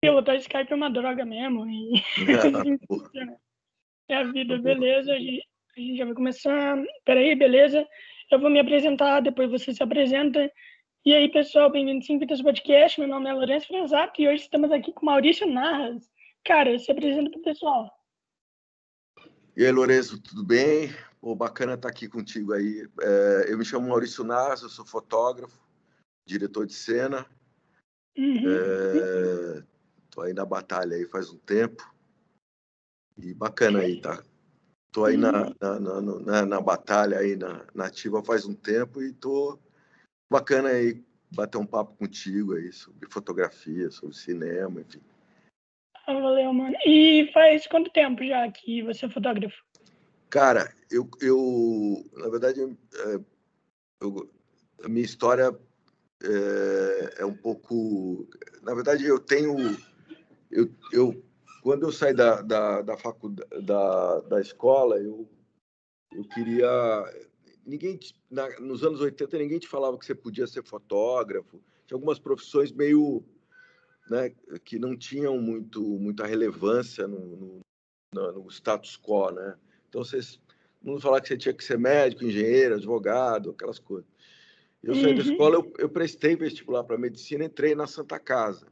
Pilotar Skype é uma droga mesmo. E... é a vida, beleza. A gente, a gente já vai começar. Peraí, beleza. Eu vou me apresentar, depois você se apresenta. E aí, pessoal, bem-vindos ao Vitas Podcast. Meu nome é Lourenço Franzato e hoje estamos aqui com Maurício Narras. Cara, se apresenta para o pessoal. E aí, Lourenço, tudo bem? Pô, bacana estar aqui contigo aí. É, eu me chamo Maurício Narras, eu sou fotógrafo, diretor de cena. Uhum. É, Tô aí na batalha aí faz um tempo. E bacana aí, tá? Tô aí na, uhum. na, na, na, na batalha aí, na, na ativa faz um tempo e tô bacana aí bater um papo contigo aí sobre fotografia, sobre cinema, enfim. Ah, valeu, mano. E faz quanto tempo já que você é fotógrafo? Cara, eu, eu na verdade, é, eu, a minha história é, é, um pouco. Na verdade, eu tenho eu, eu quando eu saí da, da, da faculdade, da, da escola, eu, eu queria. Ninguém, na, nos anos 80, ninguém te falava que você podia ser fotógrafo. Tinha algumas profissões meio. Né, que não tinham muito, muita relevância no, no, no status quo. Né? Então, vocês. Não falar que você tinha que ser médico, engenheiro, advogado, aquelas coisas. Eu saí uhum. da escola, eu, eu prestei vestibular para medicina, entrei na Santa Casa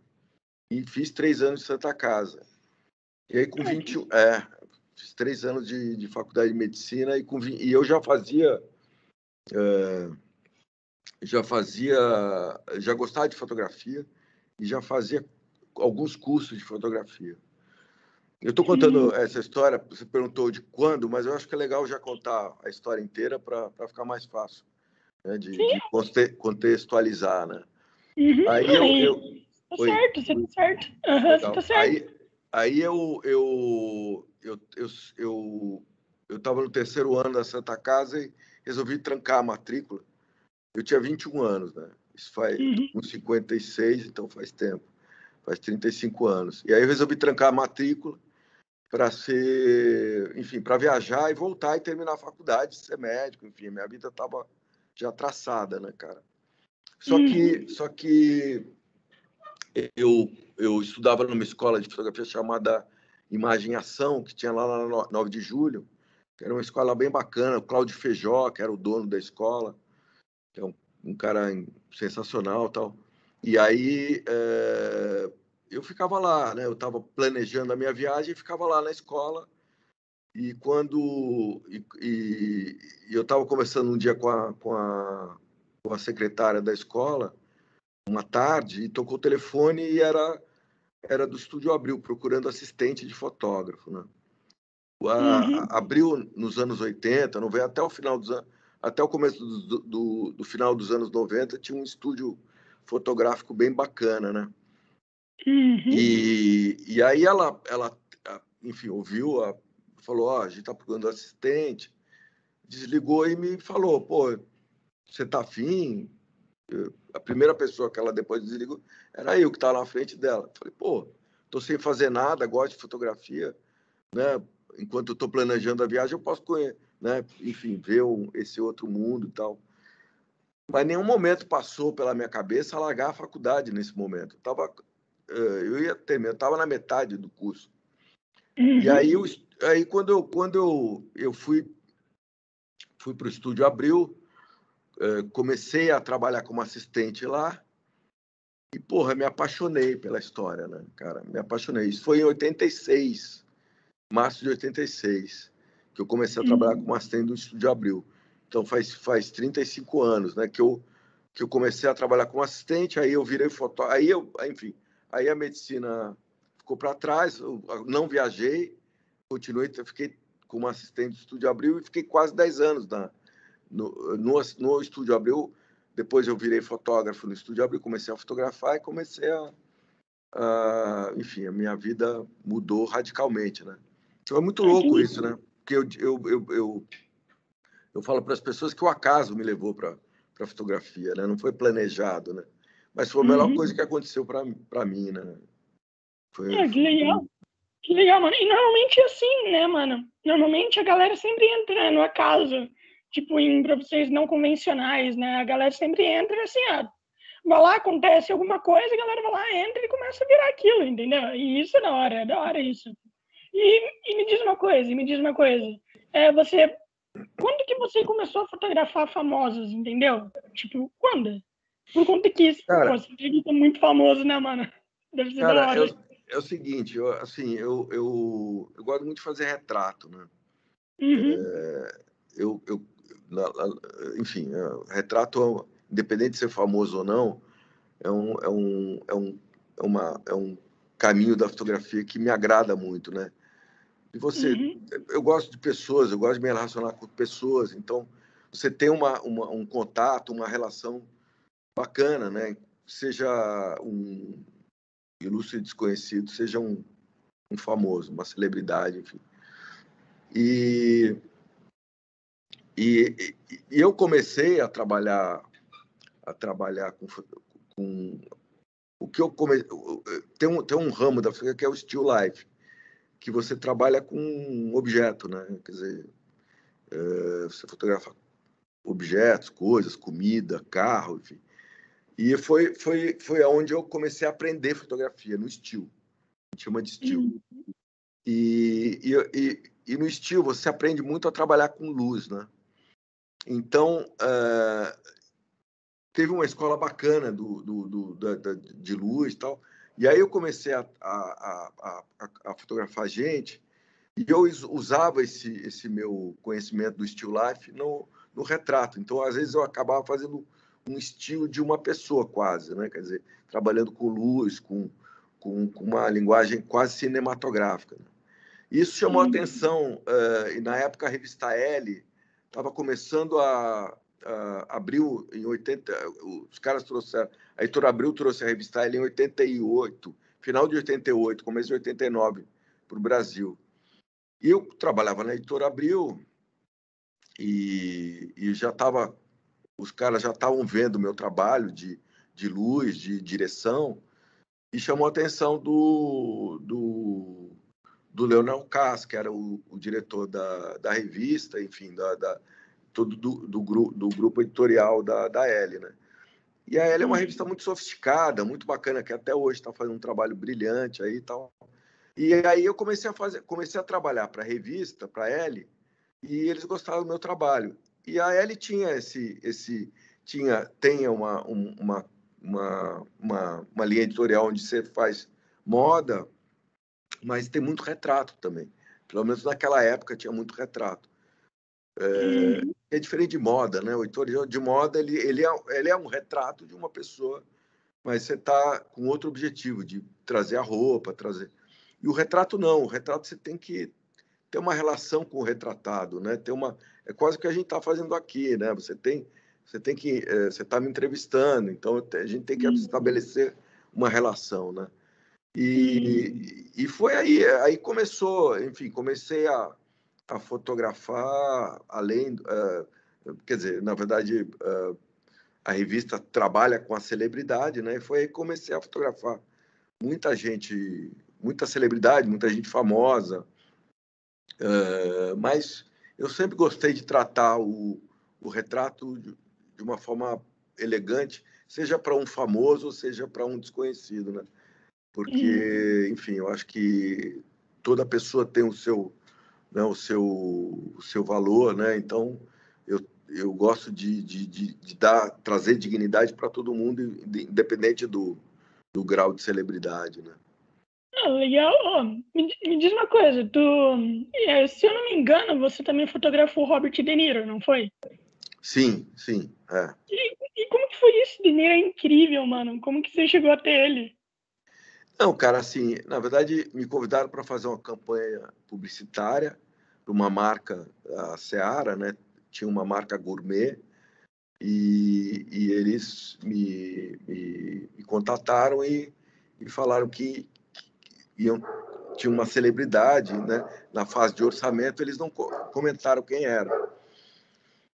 e fiz três anos de Santa Casa. E aí, com 20, é, fiz três anos de, de faculdade de medicina e, com, e eu já fazia. É, já fazia. Já gostava de fotografia e já fazia alguns cursos de fotografia. Eu estou contando hum. essa história, você perguntou de quando, mas eu acho que é legal já contar a história inteira para ficar mais fácil né, de, de, contextualizar. Né? Uhum. Aí eu, eu, Tá Oi. certo, você tá certo. Uhum, você tá certo. Aí, aí eu, eu, eu, eu, eu, eu tava no terceiro ano da Santa Casa e resolvi trancar a matrícula. Eu tinha 21 anos, né? Isso faz uhum. uns 56, então faz tempo. Faz 35 anos. E aí eu resolvi trancar a matrícula para ser, enfim, para viajar e voltar e terminar a faculdade, ser médico, enfim, minha vida estava já traçada, né, cara? Só uhum. que, só que eu, eu estudava numa escola de fotografia chamada Imagem Ação, que tinha lá na 9 de julho, que era uma escola bem bacana. O Cláudio Feijó, que era o dono da escola, que é um, um cara sensacional tal. E aí é, eu ficava lá, né? Eu estava planejando a minha viagem e ficava lá na escola. E quando e, e, e eu estava conversando um dia com a, com a, com a secretária da escola, uma tarde e tocou o telefone e era era do Estúdio Abril, procurando assistente de fotógrafo, né? A, uhum. Abril nos anos 80, não veio até o final dos até o começo do, do, do, final dos anos 90, tinha um estúdio fotográfico bem bacana, né? Uhum. E, e aí ela, ela, enfim, ouviu, a, falou, ó, oh, a gente tá procurando assistente, desligou e me falou, pô, você tá afim? A primeira pessoa que ela depois desligou era eu que estava na frente dela. Falei, pô, tô sem fazer nada, gosto de fotografia, né? Enquanto eu tô planejando a viagem, eu posso conhecer, né? Enfim, ver esse outro mundo e tal. Mas nenhum momento passou pela minha cabeça largar a faculdade nesse momento. Eu, tava, eh, eu ia terminar, eu estava na metade do curso. Uhum. E aí, eu, aí quando, eu, quando eu, eu fui, fui para o estúdio Abril, comecei a trabalhar como assistente lá e, porra, me apaixonei pela história, né, cara? Me apaixonei. Isso foi em 86, março de 86, que eu comecei a trabalhar como assistente do Estúdio Abril. Então, faz, faz 35 anos, né, que eu, que eu comecei a trabalhar como assistente, aí eu virei fotógrafo, aí eu, enfim, aí a medicina ficou para trás, eu não viajei, continuei, fiquei como assistente do Estúdio Abril e fiquei quase 10 anos na, no, no, no Estúdio Abril. Depois eu virei fotógrafo no Estúdio Abril, comecei a fotografar e comecei a, a enfim, a minha vida mudou radicalmente, né? Então é muito louco isso, né? Porque eu, eu, eu, eu, eu falo para as pessoas que o acaso me levou para a fotografia, né? Não foi planejado, né? Mas foi a melhor uhum. coisa que aconteceu para mim, né? Foi, é, que legal. Que legal, mano. E normalmente é assim, né, mano? Normalmente a galera sempre entra no acaso tipo, em profissões não convencionais, né? A galera sempre entra assim, ah, vai lá, acontece alguma coisa, a galera vai lá, entra e começa a virar aquilo, entendeu? E isso é da hora, é da hora isso. E, e me diz uma coisa, me diz uma coisa. É, você. Quando que você começou a fotografar famosos, entendeu? Tipo, quando? Por conta que isso, cara, pô, você é muito famoso, né, mano? Deve ser cara, da hora. Eu, é o seguinte, eu, assim, eu, eu, eu gosto muito de fazer retrato, né? Uhum. É, eu, eu, enfim, é, retrato, independente de ser famoso ou não, é um, é um, é um, é uma, é um caminho da fotografia que me agrada muito, né? E você, uhum. eu gosto de pessoas, eu gosto de me relacionar com pessoas, então você tem uma, uma um contato, uma relação bacana, né? Seja um ilustre desconhecido, seja um, um famoso, uma celebridade, enfim. E, e, e, eu comecei a trabalhar a trabalhar com, com o que eu comecei tem um tem um ramo da fotografia que é o still life que você trabalha com um objeto né? Quer dizer é, você fotografa objetos coisas comida carro enfim. E foi foi foi aonde eu comecei a aprender fotografia no estilo a gente chama de estilo uhum. e, e, e, e no estilo você aprende muito a trabalhar com luz né então, uh, teve uma escola bacana do, do, do da, da, de luz e tal. E aí eu comecei a, a, a, a, fotografar gente e eu usava esse, esse meu conhecimento do still life no, no retrato. Então, às vezes, eu acabava fazendo um estilo de uma pessoa quase, né? Quer dizer, trabalhando com luz, com, com, com uma linguagem quase cinematográfica. Né? Isso chamou a atenção, uh, e na época a revista L estava começando a, a, abriu em 80, os caras trouxeram, a editora Abril trouxe a revista L em 88, final de 88, começo de 89 para o Brasil. E eu trabalhava na editora Abril e, e já estava, os caras já estavam vendo o meu trabalho de, de luz, de direção, e chamou a atenção do, do do Leonel Cass, que era o, o diretor da, da, revista, enfim, da, da todo do, do, gru, do, grupo editorial da, da L, né? E a L é uma revista muito sofisticada, muito bacana, que até hoje está fazendo um trabalho brilhante aí e tal. E aí eu comecei a fazer, comecei a trabalhar para a revista, para a L, e eles gostaram do meu trabalho. E a L tinha esse, esse tinha, tem uma, uma, uma, uma, uma linha editorial onde você faz moda, mas tem muito retrato também. Pelo menos naquela época tinha muito retrato. É, uhum. é diferente de moda, né? O editorial de moda ele, ele, é, ele é um retrato de uma pessoa, mas você está com outro objetivo de trazer a roupa, trazer. E o retrato não. O retrato você tem que ter uma relação com o retratado, né? Ter uma é quase o que a gente está fazendo aqui, né? Você tem você tem que é, você está me entrevistando, então a gente tem que uhum. estabelecer uma relação, né? E, e foi aí, aí começou, enfim, comecei a, a fotografar além, uh, quer dizer, na verdade, uh, a revista trabalha com a celebridade, né? E foi aí que comecei a fotografar muita gente, muita celebridade, muita gente famosa, uh, mas eu sempre gostei de tratar o, o retrato de, de uma forma elegante, seja para um famoso, seja para um desconhecido, né? Porque, enfim, eu acho que toda pessoa tem o seu, né, o seu, o seu valor, né? Então, eu, eu gosto de, de, de, de dar, trazer dignidade para todo mundo, independente do, do grau de celebridade, né? Ah, legal. Oh, me, me, diz uma coisa, tu, se eu não me engano, você também fotografou Robert De Niro, não foi? Sim, sim, é. E, e como que foi isso? De Niro é incrível, mano. Como que você chegou até ele? Não, cara, assim, na verdade, me convidaram para fazer uma campanha publicitária para uma marca, a Seara, né? Tinha uma marca gourmet e, e eles me, me, me contataram e, e, falaram que, que iam, tinha uma celebridade, né? Na fase de orçamento, eles não comentaram quem era.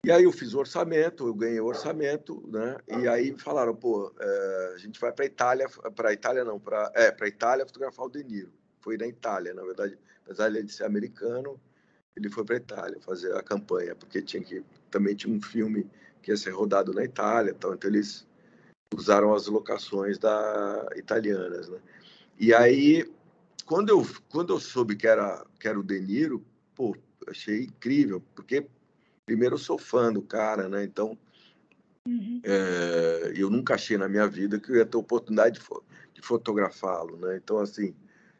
E aí eu fiz o orçamento, eu ganhei o orçamento, né? E aí falaram, pô, é, a gente vai para Itália, para Itália não, para é, para Itália fotografar o De Niro. Foi na Itália, na verdade, apesar de ele ser americano, ele foi para Itália fazer a campanha, porque tinha que também tinha um filme que ia ser rodado na Itália, então, então eles usaram as locações da italianas, né? E aí, quando eu quando eu soube que era que era o De Niro, pô, achei incrível, porque primeiro eu sou fã do cara, né? Então, uhum. é, eu nunca achei na minha vida que eu ia ter oportunidade de, fo de fotografá-lo, né? Então, assim,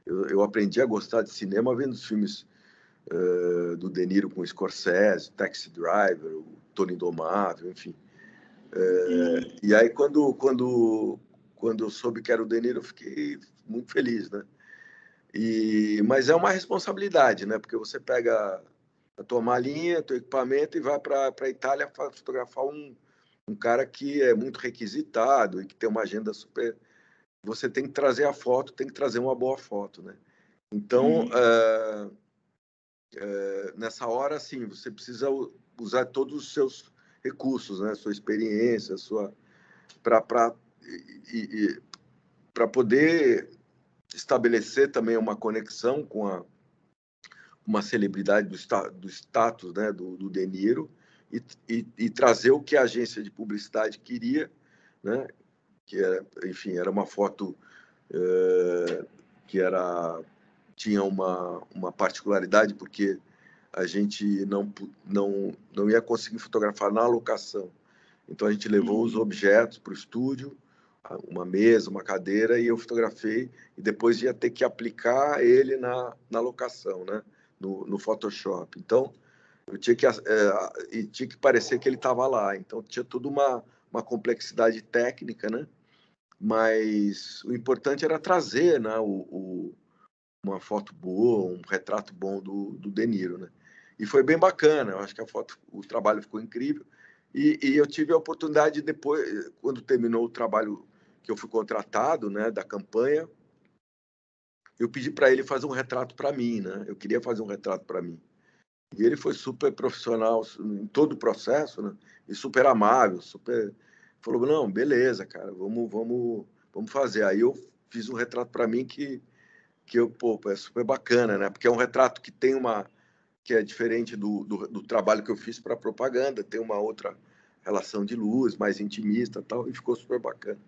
eu, eu, aprendi a gostar de cinema vendo os filmes uh, do De Niro com Scorsese, Taxi Driver, o Tony Indomável, enfim. É, e aí, quando, quando, quando eu soube que era o De Niro, eu fiquei muito feliz, né? E, mas é uma responsabilidade, né? Porque você pega a tua malinha, teu equipamento e vai para a Itália fotografar um, um cara que é muito requisitado e que tem uma agenda super. Você tem que trazer a foto, tem que trazer uma boa foto, né? Então, é, é, nessa hora, sim, você precisa usar todos os seus recursos, né? Sua experiência, sua para para para poder estabelecer também uma conexão com a uma celebridade do, sta, do status né, do, do De Niro e, e, e, trazer o que a agência de publicidade queria, né, que era, enfim, era uma foto é, que era tinha uma, uma particularidade porque a gente não, não, não ia conseguir fotografar na locação. Então a gente levou os objetos para o estúdio, uma mesa, uma cadeira, e eu fotografei, e depois ia ter que aplicar ele na, na locação, né? No, no Photoshop. Então, eu tinha que, é, e tinha que parecer que ele estava lá. Então, tinha tudo uma, uma complexidade técnica, né? Mas o importante era trazer né, o, o, uma foto boa, um retrato bom do, do De Niro, né? E foi bem bacana, eu acho que a foto, o trabalho ficou incrível. E, e eu tive a oportunidade depois, quando terminou o trabalho que eu fui contratado, né, da campanha, eu pedi para ele fazer um retrato para mim, né? Eu queria fazer um retrato para mim. E ele foi super profissional em todo o processo, né? E super amável, super falou: "Não, beleza, cara, vamos, vamos, vamos fazer". Aí eu fiz um retrato para mim que que eu, pô, é super bacana, né? Porque é um retrato que tem uma que é diferente do, do, do trabalho que eu fiz para propaganda, tem uma outra relação de luz, mais intimista, tal, e ficou super bacana.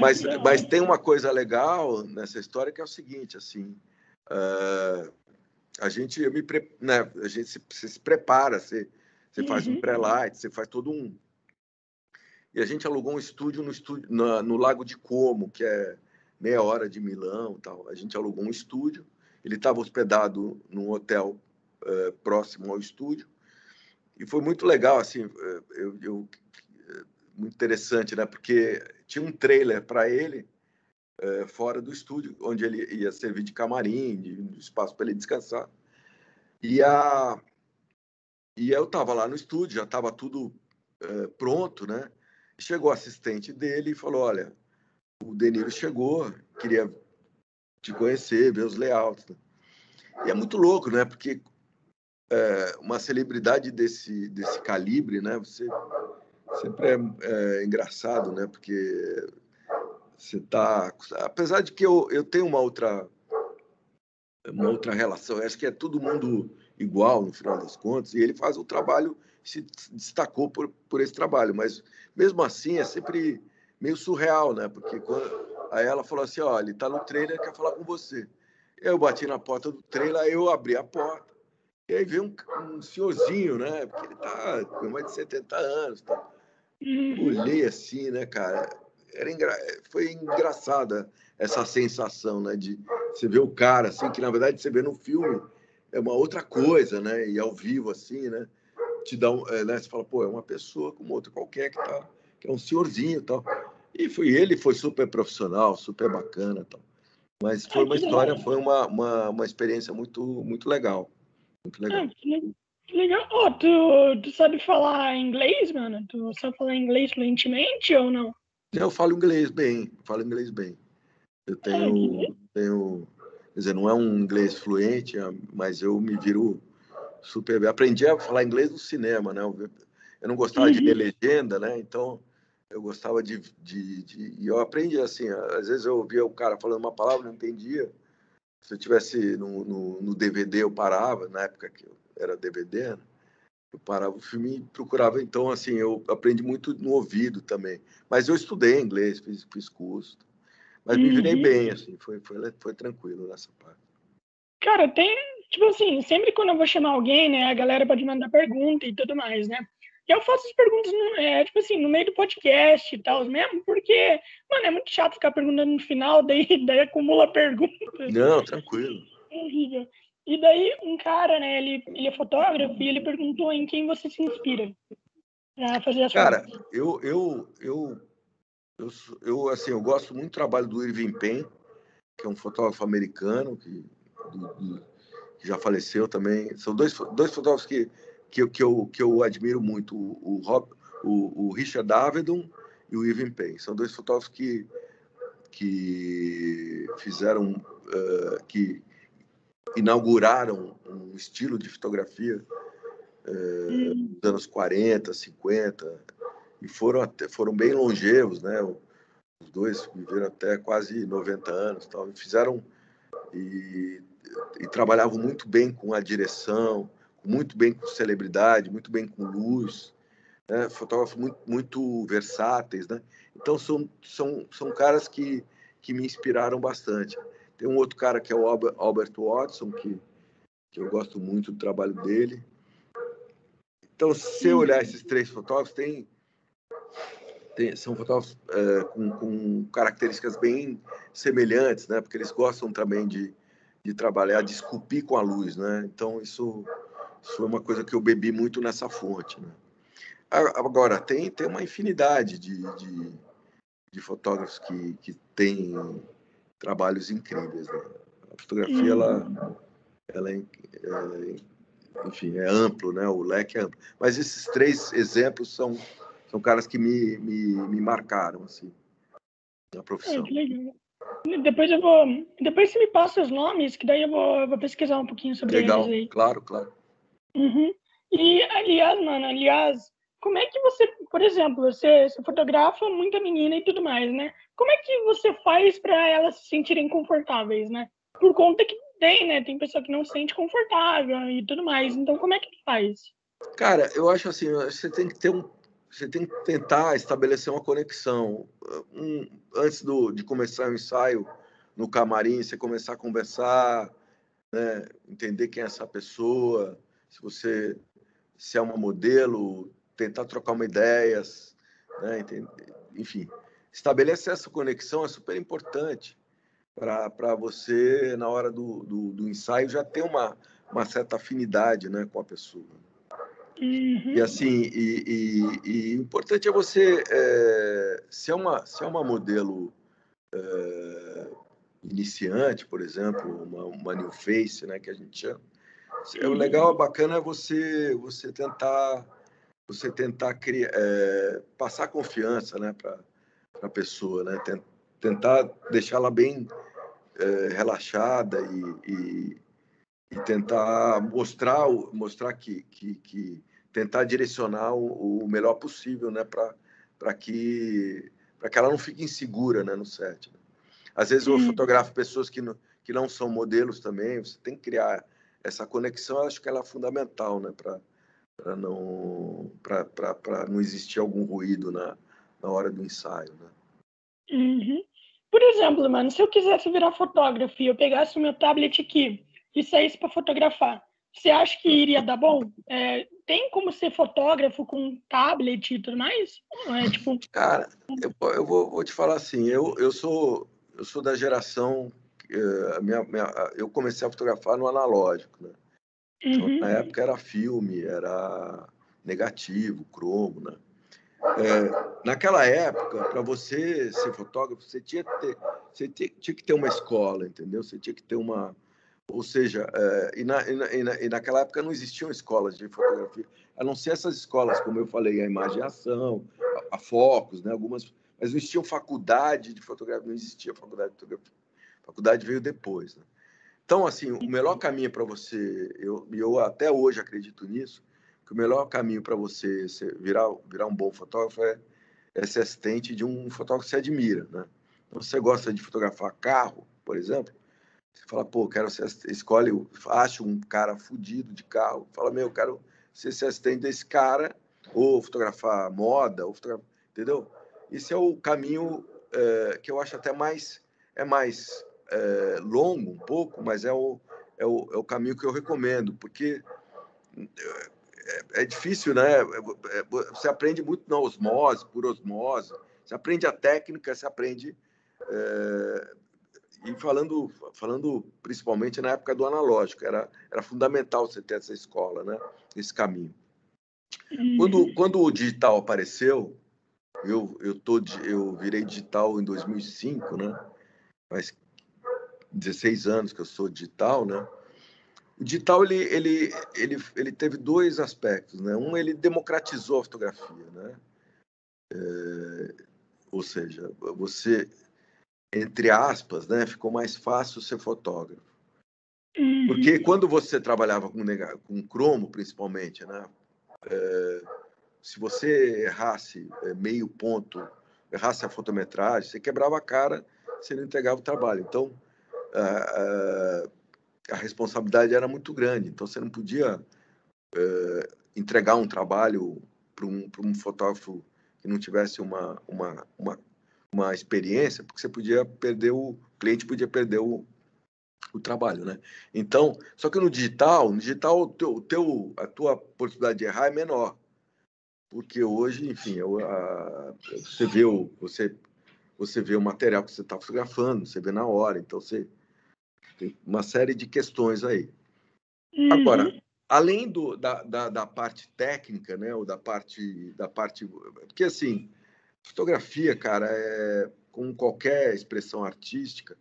Mas, mas tem uma coisa legal nessa história que é o seguinte, assim, uh, a gente, eu me, né, a gente se, se prepara, você, você faz um uhum. pré-light, você faz todo um... E a gente alugou um estúdio no, estúdio, no, no Lago de Como, que é meia hora de Milão tal. A gente alugou um estúdio, ele estava hospedado num hotel uh, próximo ao estúdio, e foi muito legal, assim, eu, eu muito interessante, né? Porque tinha um trailer para ele é, fora do estúdio, onde ele ia servir de camarim, de, de espaço para ele descansar. E a e eu estava lá no estúdio, já estava tudo é, pronto, né? Chegou o assistente dele e falou: Olha, o Deniro chegou, queria te conhecer, ver os layouts. E é muito louco, né? Porque é, uma celebridade desse, desse calibre, né? Você sempre é, é engraçado, né? Porque você tá, apesar de que eu, eu tenho uma outra uma outra relação, eu acho que é todo mundo igual no final das contas e ele faz o trabalho se destacou por, por esse trabalho, mas mesmo assim é sempre meio surreal, né? Porque quando, aí ela falou assim, olha, ele tá no trailer, quer falar com você. Eu bati na porta do trailer, eu abri a porta e aí veio um, um senhorzinho, né? Porque ele tá com mais de 70 anos, tá? Olhei assim, né, cara? Era engra... Foi engraçada essa sensação, né? De você ver o cara, assim, que na verdade você vê no filme é uma outra coisa, né? E ao vivo, assim, né? Te dá um, é, né? Você fala, pô, é uma pessoa como outra qualquer que tá, que é um senhorzinho e tal. E foi ele, foi super profissional, super bacana, tal. Mas foi uma história, foi uma, uma, uma experiência muito, muito legal, muito legal. Ah, Legal. Oh, tu, tu sabe falar inglês, mano? Tu sabe falar inglês fluentemente ou não? Eu falo inglês bem, falo inglês bem. Eu tenho, é, tenho, quer dizer, não é um inglês fluente, mas eu me viro super bem. Aprendi a falar inglês no cinema, né? Eu não gostava uhum. de ler legenda, né? Então, eu gostava de, de, de, E eu aprendi assim, às vezes eu ouvia o cara falando uma palavra, não entendia. Se eu tivesse no, no, no DVD, eu parava, na época que eu era DVD, né? Eu parava o filme e procurava. Então, assim, eu aprendi muito no ouvido também. Mas eu estudei inglês, fiz, fiz curso. Mas me virei uhum. bem, assim, foi, foi, foi tranquilo nessa parte. Cara, tem, tipo assim, sempre quando eu vou chamar alguém, né, a galera pode mandar pergunta e tudo mais, né? Eu faço as perguntas, no, é, tipo assim, no meio do podcast e tal, mesmo, porque, mano, é muito chato ficar perguntando no final, daí, daí acumula perguntas. Não, tranquilo. É horrível. E daí, um cara, né, ele, ele é fotógrafo e ele perguntou em quem você se inspira pra fazer as Cara, eu, eu, eu, eu, eu, assim, eu gosto muito do trabalho do Irving Penn, que é um fotógrafo americano, que, do, do, que já faleceu também. São dois, dois fotógrafos que que, que, eu, que eu admiro muito, o, Rob, o, o Richard Avedon e o Ivan Payne. São dois fotógrafos que, que fizeram, uh, que inauguraram um estilo de fotografia uh, dos anos 40, 50, e foram, até, foram bem longevos, né? Os dois viveram até quase 90 anos, tal, e fizeram e, e trabalhavam muito bem com a direção, muito bem com celebridade, muito bem com luz, né? fotógrafos muito, muito versáteis, né? Então são, são, são caras que, que me inspiraram bastante. Tem um outro cara que é o Albert Watson, que, que eu gosto muito do trabalho dele. Então, se eu olhar esses três fotógrafos, tem, tem são fotógrafos é, com, com características bem semelhantes, né? Porque eles gostam também de, de trabalhar, de esculpir com a luz, né? Então, isso isso foi uma coisa que eu bebi muito nessa fonte. Né? Agora, tem, tem uma infinidade de, de, de fotógrafos que, que têm trabalhos incríveis. Né? A fotografia, ela, ela é, é, enfim, é amplo, né? o leque é amplo. Mas esses três exemplos são, são caras que me, me, me marcaram assim, na profissão. É, depois eu vou. Depois você me passa os nomes, que daí eu vou, eu vou pesquisar um pouquinho sobre Legal, eles aí. Claro, claro. Uhum. E, aliás, mano, aliás, como é que você, por exemplo, você, você fotografa muita menina e tudo mais, né? Como é que você faz para elas se sentirem confortáveis, né? Por conta que tem, né? Tem pessoa que não se sente confortável e tudo mais. Então, como é que faz? Cara, eu acho assim, você tem que ter um, você tem que tentar estabelecer uma conexão. Um, antes do, de começar o ensaio no camarim, você começar a conversar, né? entender quem é essa pessoa, se você se é uma modelo, tentar trocar uma ideias, né? enfim, estabelecer essa conexão é super importante para você, na hora do, do, do, ensaio, já ter uma, uma certa afinidade né, com a pessoa. Uhum. E assim, e, e, e importante é você, é, se, é uma, se é uma modelo é, iniciante, por exemplo, uma, uma new face, né, que a gente chama, o uhum. legal, bacana é você você tentar você tentar criar, é, passar confiança, né, para a pessoa, né, tentar deixar ela bem é, relaxada e, e, e, tentar mostrar mostrar que, que, que tentar direcionar o, o, melhor possível, né, para que que ela não fique insegura, né, no set. Né? Às vezes eu fotografo pessoas que não, que não são modelos também. Você tem que criar essa conexão acho que ela é fundamental, né, para não para não existir algum ruído na, na hora do ensaio, né? Uhum. Por exemplo, mano, se eu quisesse virar fotógrafo e eu pegasse o meu tablet aqui e saísse para fotografar, você acha que iria dar bom? É, tem como ser fotógrafo com tablet e tudo mais? É, tipo... Cara, eu, eu vou, vou, te falar assim, eu, eu, sou, eu sou da geração eh, minha, minha, eu comecei a fotografar no analógico, né? Então, uhum. na época era filme, era negativo, cromo, né? É, naquela época, para você ser fotógrafo, você tinha que ter, você tinha, tinha, que ter uma escola, entendeu? Você tinha que ter uma, ou seja, é, e, na, e, na, e, naquela época não existiam escolas de fotografia, a não ser essas escolas, como eu falei, a imagem ação, a, a focos, né? Algumas, mas não existiam faculdade de fotografia, não existia faculdade de fotografia faculdade veio depois. Né? Então, assim, o melhor caminho para você, eu, eu até hoje acredito nisso, que o melhor caminho para você virar, virar um bom fotógrafo é, é ser assistente de um fotógrafo que você admira, né? Então, você gosta de fotografar carro, por exemplo, você fala, pô, quero ser, escolhe, acha um cara fudido de carro, fala, meu, eu quero você se assistente desse cara, ou fotografar moda, ou fotografar, entendeu? Esse é o caminho é, que eu acho até mais é mais é, longo um pouco, mas é o, é o, é o caminho que eu recomendo, porque é, é difícil, né? Você aprende muito na osmose, por osmose. Você aprende a técnica, você aprende. É, e falando, falando principalmente na época do analógico, era, era fundamental você ter essa escola, né? Esse caminho. Quando, uhum. quando o digital apareceu, eu, eu, tô, eu virei digital em 2005, né? Faz 16 anos que eu sou digital, né? O digital ele, ele, ele, ele teve dois aspectos, né? Um ele democratizou a fotografia, né? É, ou seja, você entre aspas, né, ficou mais fácil ser fotógrafo. Porque uhum. quando você trabalhava com, com cromo, principalmente, né, é, se você errasse é, meio ponto, errasse a fotometragem, você quebrava a cara, você não entregava o trabalho. Então, a, a responsabilidade era muito grande. Então, você não podia é, entregar um trabalho para um, um fotógrafo que não tivesse uma, uma, uma, uma experiência, porque você podia perder o, o cliente podia perder o, o trabalho, né? Então, só que no digital, no digital, o teu, o teu, a tua possibilidade de errar é menor, porque hoje, enfim, eu, a, você vê o, você, você vê o material que você está fotografando, você vê na hora, então você tem uma série de questões aí. Uhum. Agora, além do, da, da, da, parte técnica, né, ou da parte da parte, porque assim, fotografia, cara, é com qualquer expressão artística,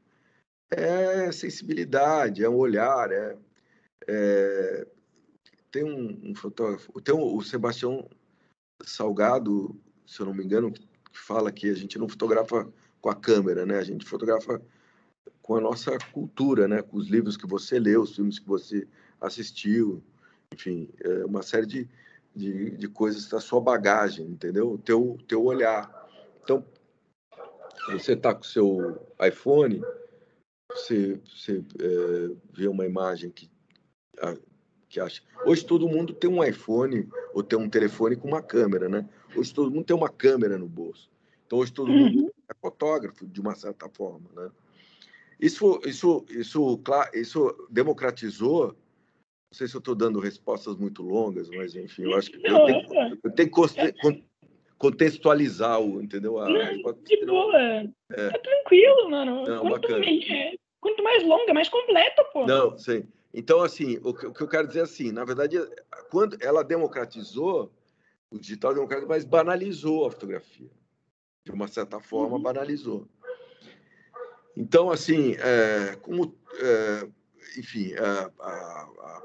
é sensibilidade, é um olhar, é, é tem um, um, fotógrafo, tem o Sebastião Salgado, se eu não me engano, que fala que a gente não fotografa com a câmera, né? A gente fotografa com a nossa cultura, né? Com os livros que você leu, os filmes que você assistiu, enfim, é uma série de, de, de coisas da sua bagagem, entendeu? O teu, teu olhar. Então, você está com o seu iPhone, você, você é, vê uma imagem que, a, que acha. Hoje todo mundo tem um iPhone ou tem um telefone com uma câmera, né? Hoje todo mundo tem uma câmera no bolso. Então hoje todo mundo uhum. é fotógrafo de uma certa forma, né? Isso, isso, isso, isso democratizou não sei se eu estou dando respostas muito longas, mas enfim, eu acho que eu tenho, é. eu tenho que contextualizar o, entendeu? A, de boa. É. é. tranquilo, mano. Não, quanto, mais, quanto, mais longa, mais completo, pô. Não, sim. Então, assim, o que, o que eu quero dizer assim, na verdade, quando ela democratizou, o digital democrático, mas banalizou a fotografia. De uma certa forma, uhum. banalizou. Então, assim, é, como, é, enfim, a, a,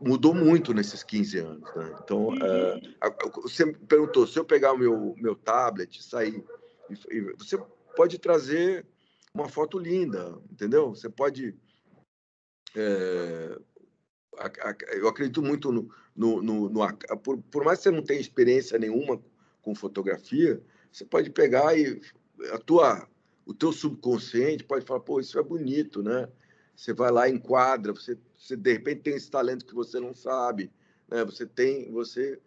mudou muito nesses 15 anos. Né? Então, uhum. uh, você me perguntou, se eu pegar o meu, meu tablet, sair, e, e, você pode trazer uma foto linda, entendeu? Você pode... É, eu acredito muito no... no, no, no por, por, mais que você não tenha experiência nenhuma com fotografia, você pode pegar e a tua, o teu subconsciente pode falar, pô, isso é bonito, né? Você vai lá, enquadra, você você de repente tem esse talento que você não sabe, né? Você tem, você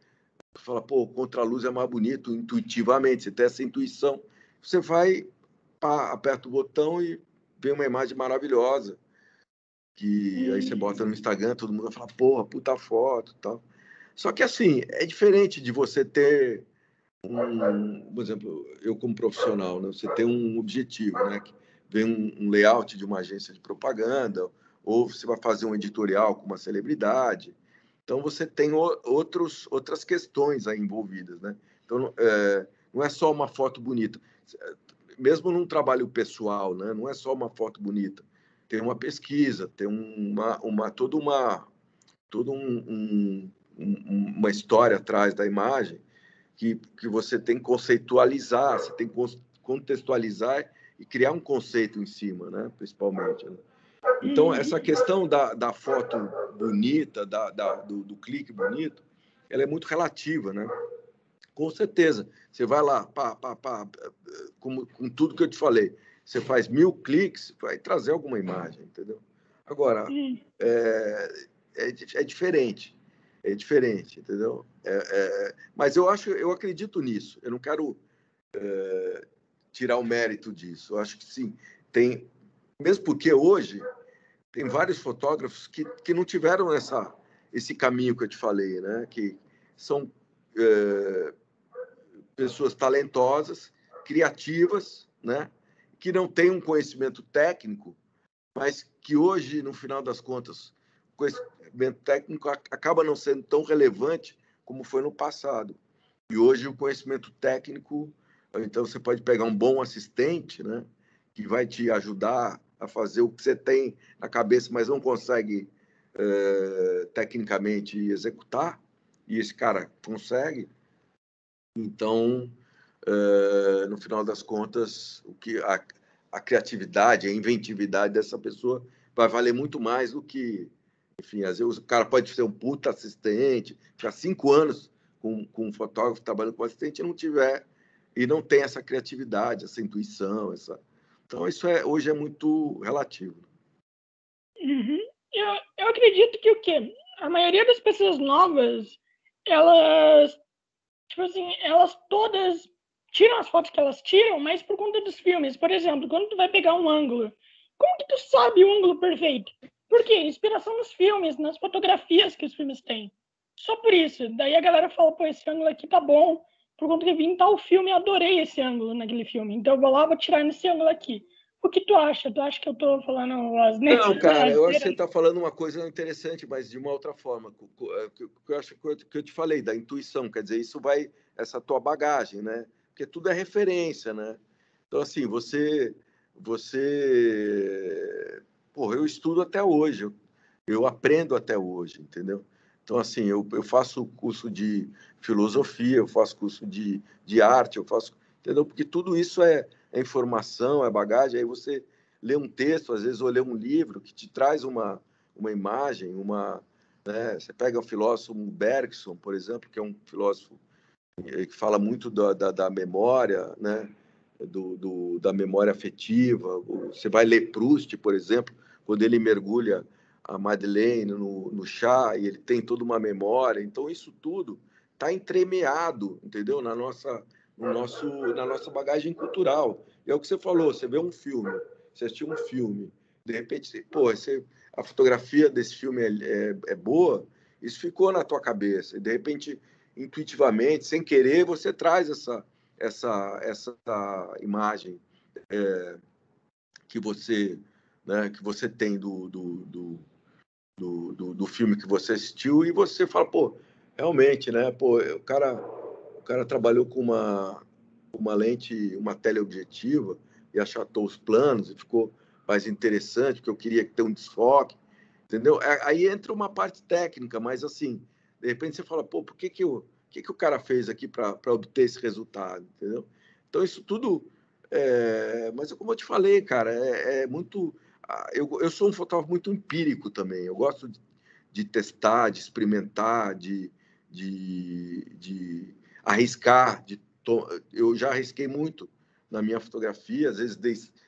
fala, pô, contra a luz é mais bonito intuitivamente, você tem essa intuição. Você vai, pá, aperta o botão e vê uma imagem maravilhosa. Que aí você bota no Instagram, todo mundo vai falar, porra, puta foto tal. Só que assim, é diferente de você ter um, por exemplo, eu como profissional, né? Você tem um objetivo, né? Vem um, um layout de uma agência de propaganda, ou você vai fazer um editorial com uma celebridade. Então você tem outros, outras questões aí envolvidas, né? Então é, não é só uma foto bonita, mesmo num trabalho pessoal, né? Não é só uma foto bonita, tem uma pesquisa, tem uma, uma toda uma toda um, um, uma história atrás da imagem que, que você tem que conceitualizar, você tem que contextualizar e criar um conceito em cima, né? Principalmente. Né? Então, essa questão da, da foto bonita, da, da do, do, clique bonito, ela é muito relativa, né? Com certeza. Você vai lá, pá, pá, pá, com, com tudo que eu te falei, você faz mil cliques, vai trazer alguma imagem, entendeu? Agora, é, é, é diferente. É diferente, entendeu? É, é, mas eu acho, eu acredito nisso. Eu não quero é, tirar o mérito disso. Eu acho que sim, tem, mesmo porque hoje tem vários fotógrafos que, que não tiveram essa, esse caminho que eu te falei, né? Que são é, pessoas talentosas, criativas, né? Que não têm um conhecimento técnico, mas que hoje, no final das contas, conhecimento técnico acaba não sendo tão relevante como foi no passado. E hoje o conhecimento técnico, então você pode pegar um bom assistente, né? Que vai te ajudar a fazer o que você tem na cabeça, mas não consegue é, tecnicamente executar, e esse cara consegue. Então, é, no final das contas, o que a, a criatividade, a inventividade dessa pessoa vai valer muito mais do que, enfim, às vezes o cara pode ser um puta assistente, ficar cinco anos com, com um fotógrafo trabalhando com assistente e não tiver e não tem essa criatividade, essa intuição, essa então, isso é, hoje é muito relativo. Uhum. Eu, eu acredito que o quê? A maioria das pessoas novas, elas, tipo assim, elas todas tiram as fotos que elas tiram, mas por conta dos filmes. Por exemplo, quando tu vai pegar um ângulo, como que tu sabe o ângulo perfeito? Por quê? Inspiração nos filmes, nas fotografias que os filmes têm. Só por isso. Daí a galera fala, pô, esse ângulo aqui tá bom, por conta que vi em tal filme, adorei esse ângulo naquele filme. Então eu vou lá, vou tirar nesse ângulo aqui. O que tu acha? Tu acha que eu tô falando as Não, cara, eu acho que você tá falando uma coisa interessante, mas de uma outra forma. É, que eu acho que eu te falei, da intuição, quer dizer, isso vai, essa tua bagagem, né? Porque tudo é referência, né? Então, assim, você, você, porra, eu estudo até hoje, eu, eu aprendo até hoje, entendeu? Então, assim, eu, eu faço curso de filosofia, eu faço curso de, de arte, eu faço. Entendeu? Porque tudo isso é, é informação, é bagagem. Aí você lê um texto, às vezes, ou lê um livro que te traz uma, uma imagem, uma. Né? Você pega o filósofo Bergson, por exemplo, que é um filósofo que fala muito da, da, da memória, né? Do, do, da memória afetiva. Você vai ler Proust, por exemplo, quando ele mergulha a Madeleine no, no chá e ele tem toda uma memória. Então, isso tudo está entremeado, entendeu? Na nossa, no nosso, na nossa bagagem cultural. E é o que você falou, você vê um filme, você assistiu um filme, de repente, pô, você, a fotografia desse filme é, é, é boa, isso ficou na tua cabeça. E, de repente, intuitivamente, sem querer, você traz essa, essa, essa imagem é, que você né, que você tem do, do, do, do, do, filme que você assistiu e você fala, pô, realmente, né? Pô, o cara, o cara trabalhou com uma, uma lente, uma teleobjetiva e achatou os planos e ficou mais interessante, porque eu queria ter um desfoque, entendeu? Aí entra uma parte técnica, mas assim, de repente você fala, pô, por que que, eu, que, que o cara fez aqui para obter esse resultado, entendeu? Então isso tudo, é... mas como eu te falei, cara, é, é muito eu, eu sou um fotógrafo muito empírico também. Eu gosto de, de testar, de experimentar, de, de, de arriscar. De to... Eu já arrisquei muito na minha fotografia, às vezes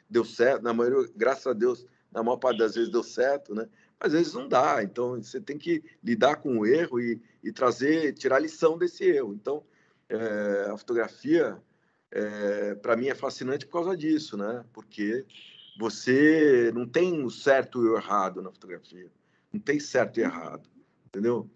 deu certo, na maioria, graças a Deus, na maior parte das vezes deu certo, né? Às vezes não dá, então você tem que lidar com o erro e, e trazer, tirar lição desse erro. Então, é, a fotografia, é, para mim, é fascinante por causa disso, né? Porque você não tem o certo e o errado na fotografia. Não tem certo e errado, entendeu?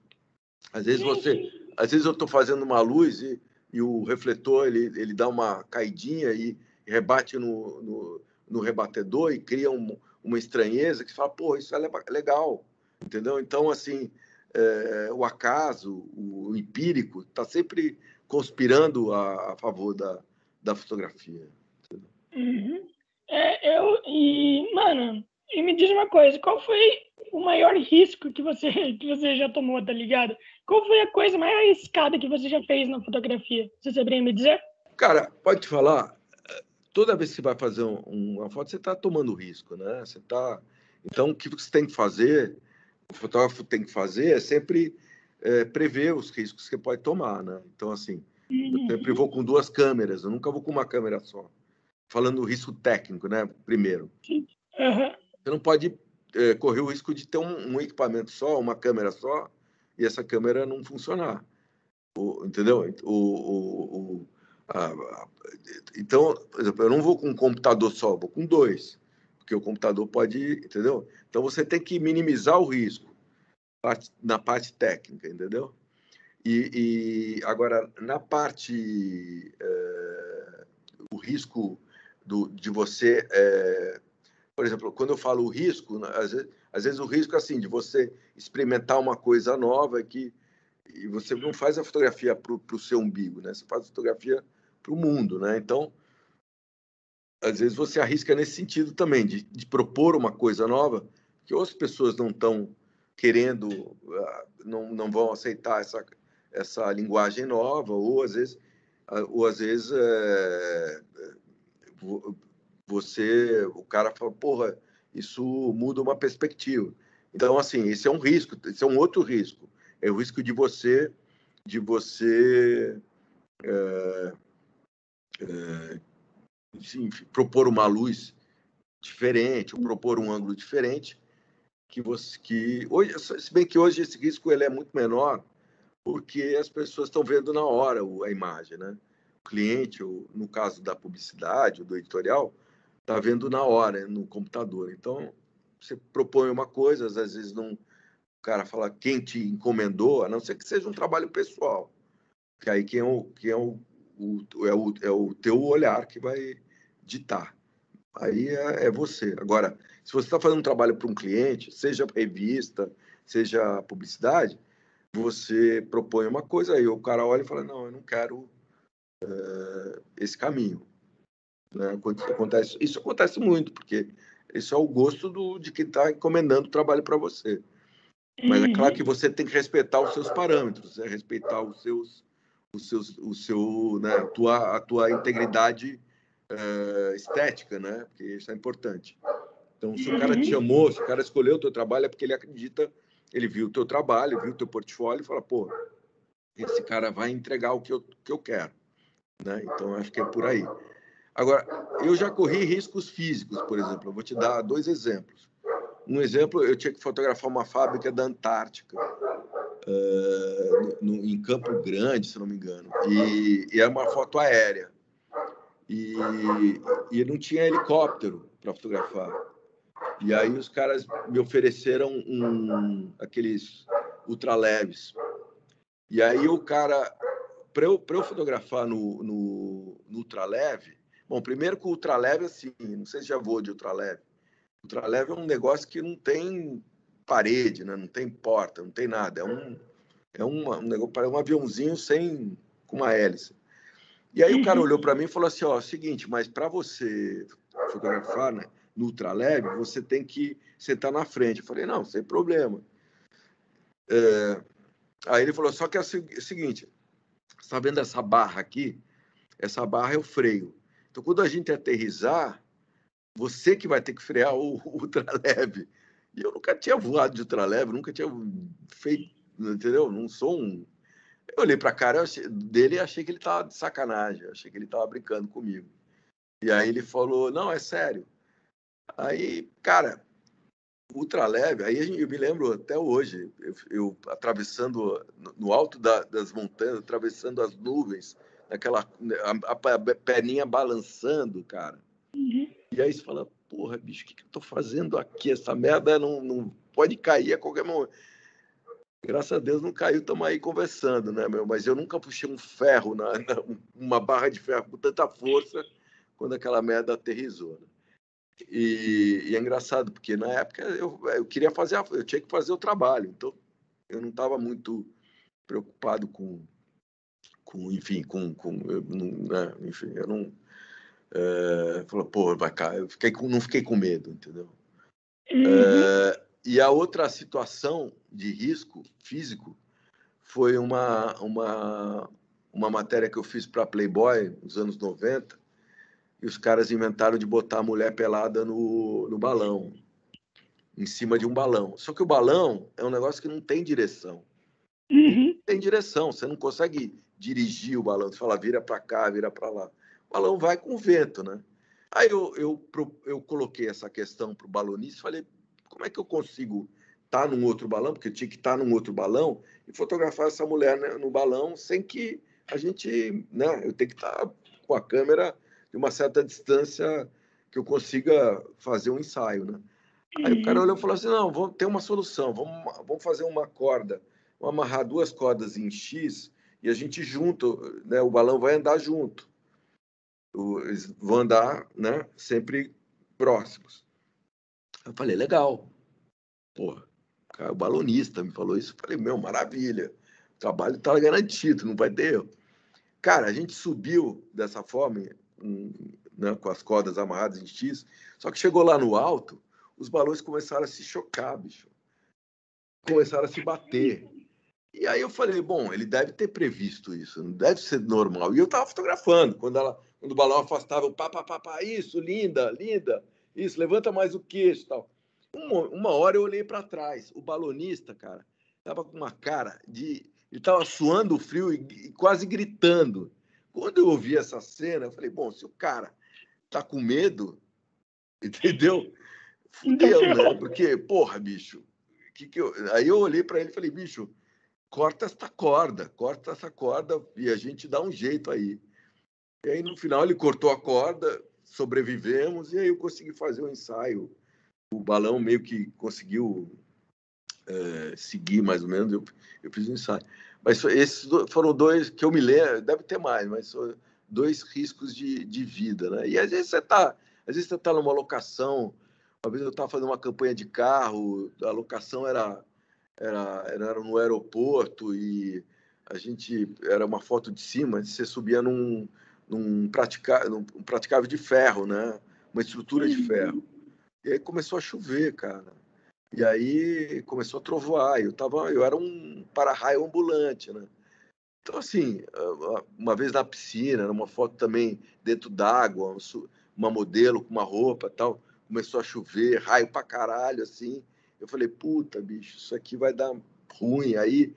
Às vezes você, às vezes eu estou fazendo uma luz e, e, o refletor ele, ele dá uma caidinha e rebate no, no, no rebatedor e cria um, uma estranheza que você fala, pô, isso é legal, entendeu? Então, assim, é, o acaso, o empírico, está sempre conspirando a, a, favor da, da fotografia. Uhum. É, eu. E, mano, e me diz uma coisa: qual foi o maior risco que você, que você já tomou, tá ligado? Qual foi a coisa mais arriscada que você já fez na fotografia? Você saberia me dizer? Cara, pode te falar. Toda vez que você vai fazer um, uma foto, você está tomando risco, né? Você tá. Então, o que você tem que fazer, o fotógrafo tem que fazer, é sempre é, prever os riscos que pode tomar, né? Então, assim, eu uhum. sempre vou com duas câmeras, eu nunca vou com uma câmera só falando do risco técnico, né? Primeiro. Uhum. Você não pode é, correr o risco de ter um, um, equipamento só, uma câmera só, e essa câmera não funcionar. O, entendeu? O, o, o a, a, então, por exemplo, eu não vou com um computador só, vou com dois, porque o computador pode, entendeu? Então você tem que minimizar o risco na parte técnica, entendeu? E, e agora na parte é, o risco do, de você, é, por exemplo, quando eu falo o risco, né, às vezes, às vezes o risco é assim de você experimentar uma coisa nova que e você não faz a fotografia para o seu umbigo, né? Você faz a fotografia para o mundo, né? Então, às vezes você arrisca nesse sentido também, de, de propor uma coisa nova que outras pessoas não estão querendo, ah, não, não vão aceitar essa, essa linguagem nova, ou às vezes, ah, ou às vezes é, você, o cara fala, porra, isso muda uma perspectiva. Então, assim, esse é um risco, esse é um outro risco é o risco de você de você é, é, enfim, propor uma luz diferente, ou propor um ângulo diferente, que você que hoje, se bem que hoje esse risco ele é muito menor, porque as pessoas estão vendo na hora a imagem, né? Cliente, no caso da publicidade ou do editorial, está vendo na hora no computador. Então você propõe uma coisa, às vezes não o cara fala quem te encomendou, a não ser que seja um trabalho pessoal. Que aí quem é o, quem é o, o, é o, é o teu olhar que vai ditar. Aí é, é você. Agora, se você está fazendo um trabalho para um cliente, seja revista, seja publicidade, você propõe uma coisa, aí o cara olha e fala, não, eu não quero uh, esse caminho. Né? Acontece, isso acontece muito, porque isso é o gosto do, de quem está encomendando o trabalho para você. Mas é claro que você tem que respeitar os seus parâmetros, é respeitar os seus, os seus, o seu, né, a tua, a tua integridade uh, estética, né? Porque isso é importante. Então, se o cara te chamou, se o cara escolheu o teu trabalho, é porque ele acredita, ele viu o teu trabalho, viu o teu portfólio e fala, pô, esse cara vai entregar o que eu, que eu quero, né? Então, acho que é por aí. Agora, eu já corri riscos físicos, por exemplo. Eu vou te dar dois exemplos. Um exemplo, eu tinha que fotografar uma fábrica da Antártica, uh, no, em Campo Grande, se não me engano, e, e era uma foto aérea. E, e não tinha helicóptero para fotografar. E aí os caras me ofereceram um, aqueles ultraleves. E aí o cara, para eu, eu fotografar no, no, no ultraleve, bom, primeiro que o ultraleve, assim, não sei se já vou de ultraleve, ultraleve é um negócio que não tem parede, né? não tem porta, não tem nada. É um, é uma, um negócio, um aviãozinho sem com uma hélice. E aí o cara uhum. olhou para mim e falou assim: ó, seguinte, mas para você fotografar né, no ultraleve, você tem que sentar na frente. Eu falei: não, sem problema. É... Aí ele falou: só que é o seguinte, está vendo essa barra aqui? Essa barra é o freio. Então, quando a gente aterrizar, você que vai ter que frear o, ultraleve. E eu nunca tinha voado de ultraleve, nunca tinha feito, entendeu? Não sou um. Eu olhei para a cara dele e achei que ele estava de sacanagem, achei que ele estava brincando comigo. E aí ele falou: Não, é sério. Aí, cara, ultraleve, aí eu me lembro até hoje, eu, eu atravessando no alto da, das montanhas, atravessando as nuvens, aquela a, a, a perninha balançando, cara. Uhum. E aí você fala, porra, bicho, o que, que eu tô fazendo aqui? Essa merda não, não pode cair a qualquer momento. Graças a Deus não caiu, estamos aí conversando, né, meu? Mas eu nunca puxei um ferro, na, na, uma barra de ferro com tanta força quando aquela merda aterrizou. Né? E, e, é engraçado, porque na época eu, eu queria fazer, a, eu tinha que fazer o trabalho, então eu não estava muito preocupado com, com enfim, com, com eu, não, né, enfim, eu não, é, falou, pô, vai cair. Eu fiquei com, não fiquei com medo, entendeu? Uhum. É, e a outra situação de risco físico foi uma, uma, uma matéria que eu fiz para Playboy nos anos 90, e os caras inventaram de botar a mulher pelada no, no balão, em cima de um balão. Só que o balão é um negócio que não tem direção. Uhum. Tem direção, você não consegue dirigir o balão, você fala vira para cá, vira para lá o balão vai com o vento, né? Aí eu, eu, eu coloquei essa questão para o balonista e falei, como é que eu consigo estar tá num outro balão, porque eu tinha que estar tá num outro balão, e fotografar essa mulher né, no balão sem que a gente, né, eu tenho que estar tá com a câmera de uma certa distância que eu consiga fazer um ensaio, né? Aí o cara uhum. olhou e falou assim, não, vamos ter uma solução, vamos, vamos fazer uma corda, vamos amarrar duas cordas em X e a gente junto, né, o balão vai andar junto. Eles vão andar né, sempre próximos. Eu falei, legal. Porra, o balonista me falou isso. Eu falei, meu, maravilha. O trabalho está garantido, não vai ter erro. Cara, a gente subiu dessa forma, né, com as cordas amarradas em X, só que chegou lá no alto, os balões começaram a se chocar, bicho. Começaram a se bater. E aí eu falei, bom, ele deve ter previsto isso, não deve ser normal. E eu estava fotografando, quando, ela, quando o balão afastava, pá, pá, pá, pá, isso, linda, linda, isso, levanta mais o queixo tal. Uma, uma hora eu olhei para trás, o balonista, cara, estava com uma cara de... Ele estava suando frio e, e quase gritando. Quando eu ouvi essa cena, eu falei, bom, se o cara tá com medo, entendeu? Fudeu, né? Porque, porra, bicho, que que eu... aí eu olhei para ele e falei, bicho, corta essa corda, corta essa corda e a gente dá um jeito aí. E aí no final ele cortou a corda, sobrevivemos e aí eu consegui fazer o um ensaio. O balão meio que conseguiu é, seguir mais ou menos, eu, eu fiz um ensaio. Mas esses foram dois que eu me lembro, deve ter mais, mas foram dois riscos de, de vida, né? E às vezes você está, às vezes você está numa locação, uma vez eu estava fazendo uma campanha de carro, a locação era era, era no aeroporto e a gente era uma foto de cima, você subia num, num, pratica, num praticável de ferro, né? Uma estrutura de ferro. E aí começou a chover, cara. E aí começou a trovoar. Eu tava, eu era um para-raio ambulante, né? Então assim, uma vez na piscina, numa foto também dentro d'água, uma modelo com uma roupa, tal, começou a chover, raio pra caralho assim. Eu falei, puta, bicho, isso aqui vai dar ruim. Aí,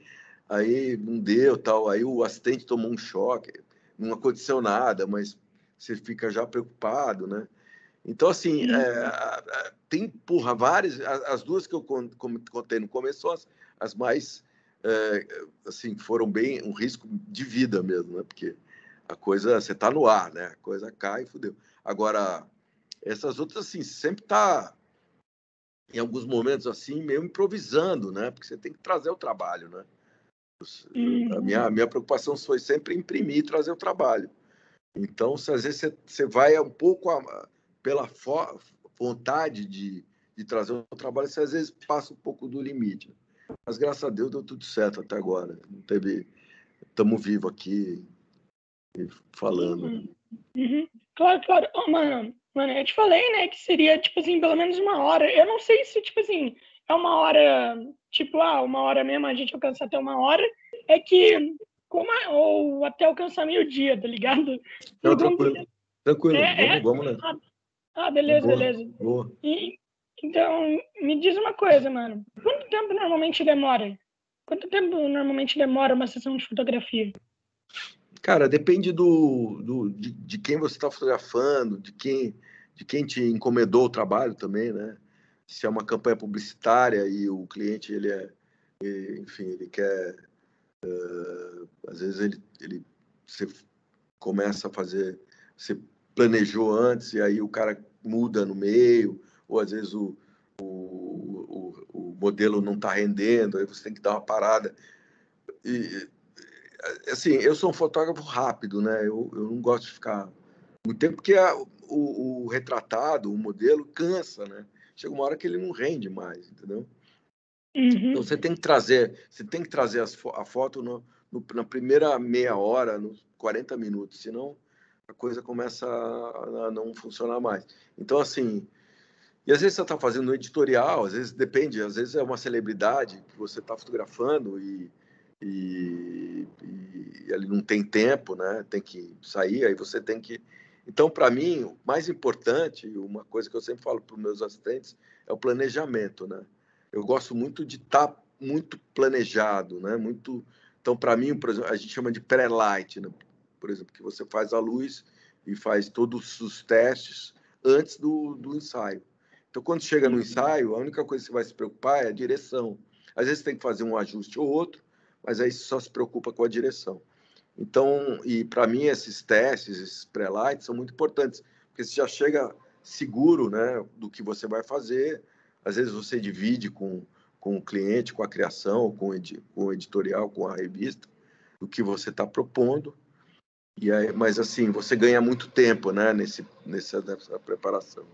aí não deu, tal. Aí o assistente tomou um choque. Não aconteceu nada, mas você fica já preocupado, né? Então, assim, é, tem, porra, várias. As duas que eu contei no começo as, as mais, é, assim, foram bem um risco de vida mesmo, né? Porque a coisa, você tá no ar, né? A coisa cai e fudeu. Agora, essas outras, assim, sempre tá em alguns momentos assim, meio improvisando, né? Porque você tem que trazer o trabalho, né? A minha, a minha preocupação foi sempre imprimir e trazer o trabalho. Então, às vezes você, você vai um pouco a, pela vontade de, de trazer o trabalho, você às vezes passa um pouco do limite. Mas graças a Deus deu tudo certo até agora. Não teve. Estamos vivos aqui falando. Uhum. Uhum. Claro, claro. Oh, mano, Mano, eu te falei, né, que seria, tipo assim, pelo menos uma hora. Eu não sei se, tipo assim, é uma hora, tipo, ah, uma hora mesmo, a gente alcança até uma hora. É que, como a, ou até alcançar meio-dia, tá ligado? Não, tranquilo. Tranquilo, é, vamos, é... vamos, né? Ah, beleza, Boa. beleza. Boa. E, então, me diz uma coisa, mano. Quanto tempo normalmente demora? Quanto tempo normalmente demora uma sessão de fotografia? Cara, depende do, do de, de, quem você está fotografando, de quem, de quem te encomendou o trabalho também, né? Se é uma campanha publicitária e o cliente, ele é, enfim, ele quer, uh, às vezes ele, ele, você começa a fazer, você planejou antes e aí o cara muda no meio, ou às vezes o, o, o, o modelo não está rendendo, aí você tem que dar uma parada. E, assim, eu sou um fotógrafo rápido, né? Eu, eu não gosto de ficar muito tempo, porque a, o, o, retratado, o modelo, cansa, né? Chega uma hora que ele não rende mais, entendeu? Uhum. Então você tem que trazer, você tem que trazer as, a foto no, no, na primeira meia hora, nos 40 minutos, senão a coisa começa a, não funcionar mais. Então, assim, e às vezes você está fazendo um editorial, às vezes depende, às vezes é uma celebridade que você está fotografando e e, e, ele não tem tempo, né? Tem que sair, aí você tem que. Então, para mim, o mais importante, uma coisa que eu sempre falo para os meus assistentes, é o planejamento, né? Eu gosto muito de estar tá muito planejado, né? Muito. Então, para mim, por exemplo, a gente chama de pré-light, né? Por exemplo, que você faz a luz e faz todos os testes antes do, do ensaio. Então, quando chega no ensaio, a única coisa que você vai se preocupar é a direção. Às vezes tem que fazer um ajuste ou outro, mas aí só se preocupa com a direção. Então, e para mim esses testes, esses pré-lights são muito importantes, porque você já chega seguro, né, do que você vai fazer. Às vezes você divide com, com o cliente, com a criação, com, edi com o editorial, com a revista, o que você está propondo. E aí, mas assim, você ganha muito tempo, né, nesse, nessa, nessa preparação.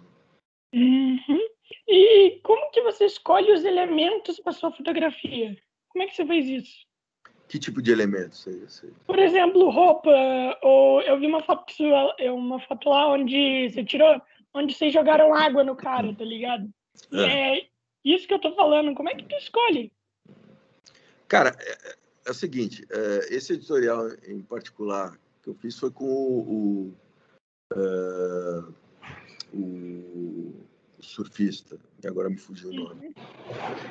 Uhum. E como que você escolhe os elementos para sua fotografia? Como é que você faz isso? Que tipo de elementos é isso? Por exemplo, roupa. Ou eu vi uma foto sua, uma foto lá onde você tirou, onde vocês jogaram água no cara, tá ligado? É. é isso que eu tô falando. Como é que tu escolhe? Cara, é, é o seguinte. É, esse editorial em particular que eu fiz foi com o, o, uh, o surfista, e agora me fugiu o nome,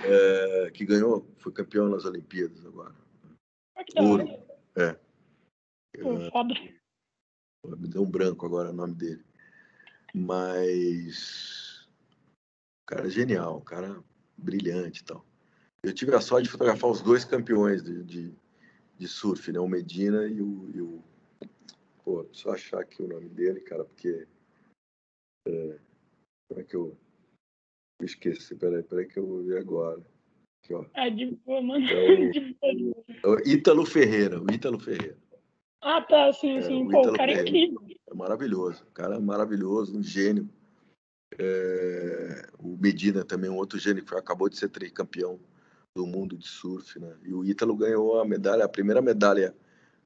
é, que ganhou, foi campeão nas Olimpíadas agora. Ouro. É. Pô, é. foda. Me deu um branco agora o nome dele. Mas. O cara é genial, o cara brilhante e tal. Eu tive a sorte de fotografar os dois campeões de, de, de surf, né? O Medina e o, e o. Pô, preciso achar aqui o nome dele, cara, porque. É, como é que eu. eu esqueci, peraí, peraí que eu vou ver agora. Aqui, ó. É de boa, mano. É o, é o Ítalo Ferreira, o Ítalo Ferreira. Ah, tá, sim, é, sim. O Pô, o cara é incrível. É maravilhoso. O cara é maravilhoso, um gênio. É, o Medina também, um outro gênio que acabou de ser tricampeão do mundo de surf, né? E o Ítalo ganhou a medalha, a primeira medalha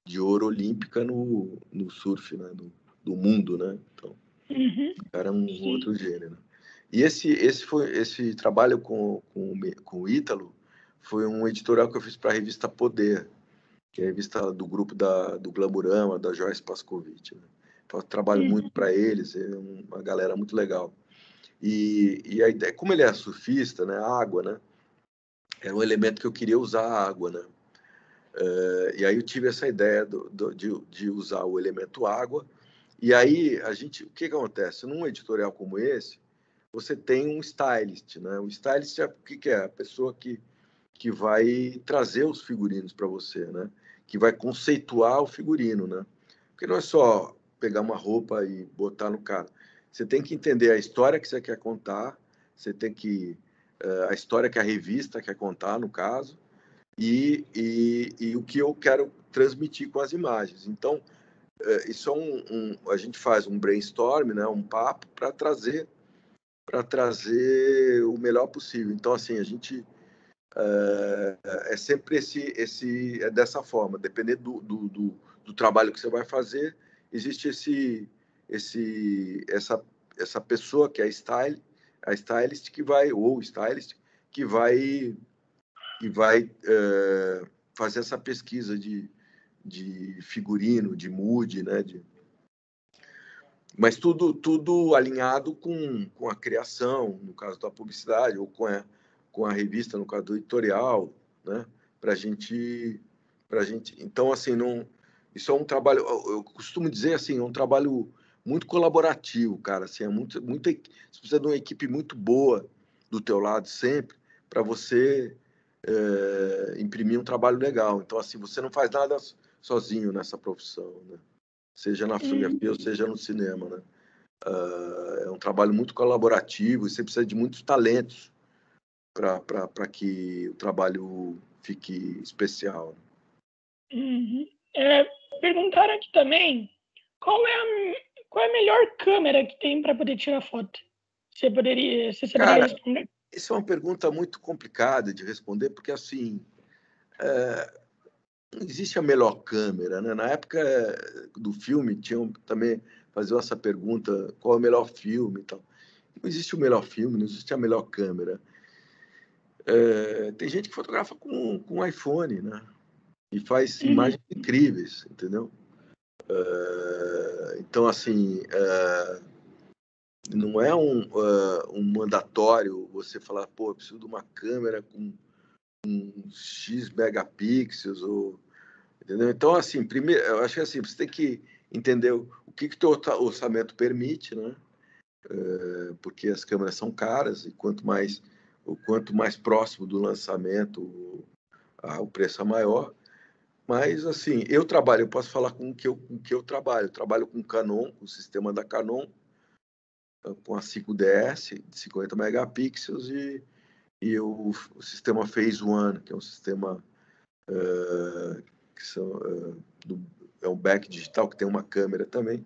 de ouro olímpica no, no surf, né? Do, do mundo, né? Então, uhum. é um Sim. outro né? E esse, esse, foi, esse trabalho com, com, com o Ítalo foi um editorial que eu fiz para a revista Poder, que é a revista do grupo da, do Glamurama, da Joyce Pascovitch. Né? Então, eu trabalho uhum. muito para eles, é uma galera muito legal. E, e a ideia, como ele é surfista, né, água, né, era um elemento que eu queria usar a água, né. Uh, e aí eu tive essa ideia do, do, de, de, usar o elemento água. E aí a gente, o que, que acontece? Num editorial como esse, você tem um stylist, né? O stylist é o que, que é? A pessoa que, que vai trazer os figurinos para você, né? Que vai conceituar o figurino, né? Porque não é só pegar uma roupa e botar no cara. Você tem que entender a história que você quer contar, você tem que uh, a história que a revista quer contar, no caso, e, e, e o que eu quero transmitir com as imagens. Então, uh, isso é um, um, a gente faz um brainstorm, né? Um papo para trazer para trazer o melhor possível. Então, assim, a gente é, é sempre esse, esse é dessa forma, dependendo do, do, do, do, trabalho que você vai fazer, existe esse, esse, essa, essa pessoa que é a style, a stylist que vai ou stylist que vai que vai é, fazer essa pesquisa de, de figurino, de mood, né, de, mas tudo, tudo alinhado com, com a criação, no caso da publicidade, ou com a, com a revista, no caso do editorial, né? Para gente, para gente. Então, assim, não. Isso é um trabalho. Eu costumo dizer assim, é um trabalho muito colaborativo, cara. Assim, é muito, muito. Você precisa de uma equipe muito boa do teu lado sempre para você é, imprimir um trabalho legal. Então, assim, você não faz nada sozinho nessa profissão, né? seja na fotografia ou seja no cinema, né? Uh, é um trabalho muito colaborativo e você precisa de muitos talentos para que o trabalho fique especial. Né? Uhum. É, perguntaram aqui também qual é a, qual é a melhor câmera que tem para poder tirar foto? Você poderia, você Cara, responder? Essa é uma pergunta muito complicada de responder, porque assim, é, não existe a melhor câmera, né? Na época do filme tinham também faziam essa pergunta, qual é o melhor filme e tal. Não existe o melhor filme, não existe a melhor câmera. É, tem gente que fotografa com, com iPhone, né? E faz uhum. imagens incríveis, entendeu? É, então, assim, é, não é um, é, um mandatório você falar, pô, eu preciso de uma câmera com um X megapixels ou entendeu? Então assim, primeiro, eu acho que assim, você tem que entender o que que teu orçamento permite, né? é, porque as câmeras são caras e quanto mais o quanto mais próximo do lançamento o, o preço é maior. Mas assim, eu trabalho, eu posso falar com o que eu, com que eu trabalho. Eu trabalho com Canon, com o sistema da Canon, com a 5DS de 50 megapixels e, e o, o sistema Phase One, que é um sistema uh, que são, uh, do, é um back digital que tem uma câmera também.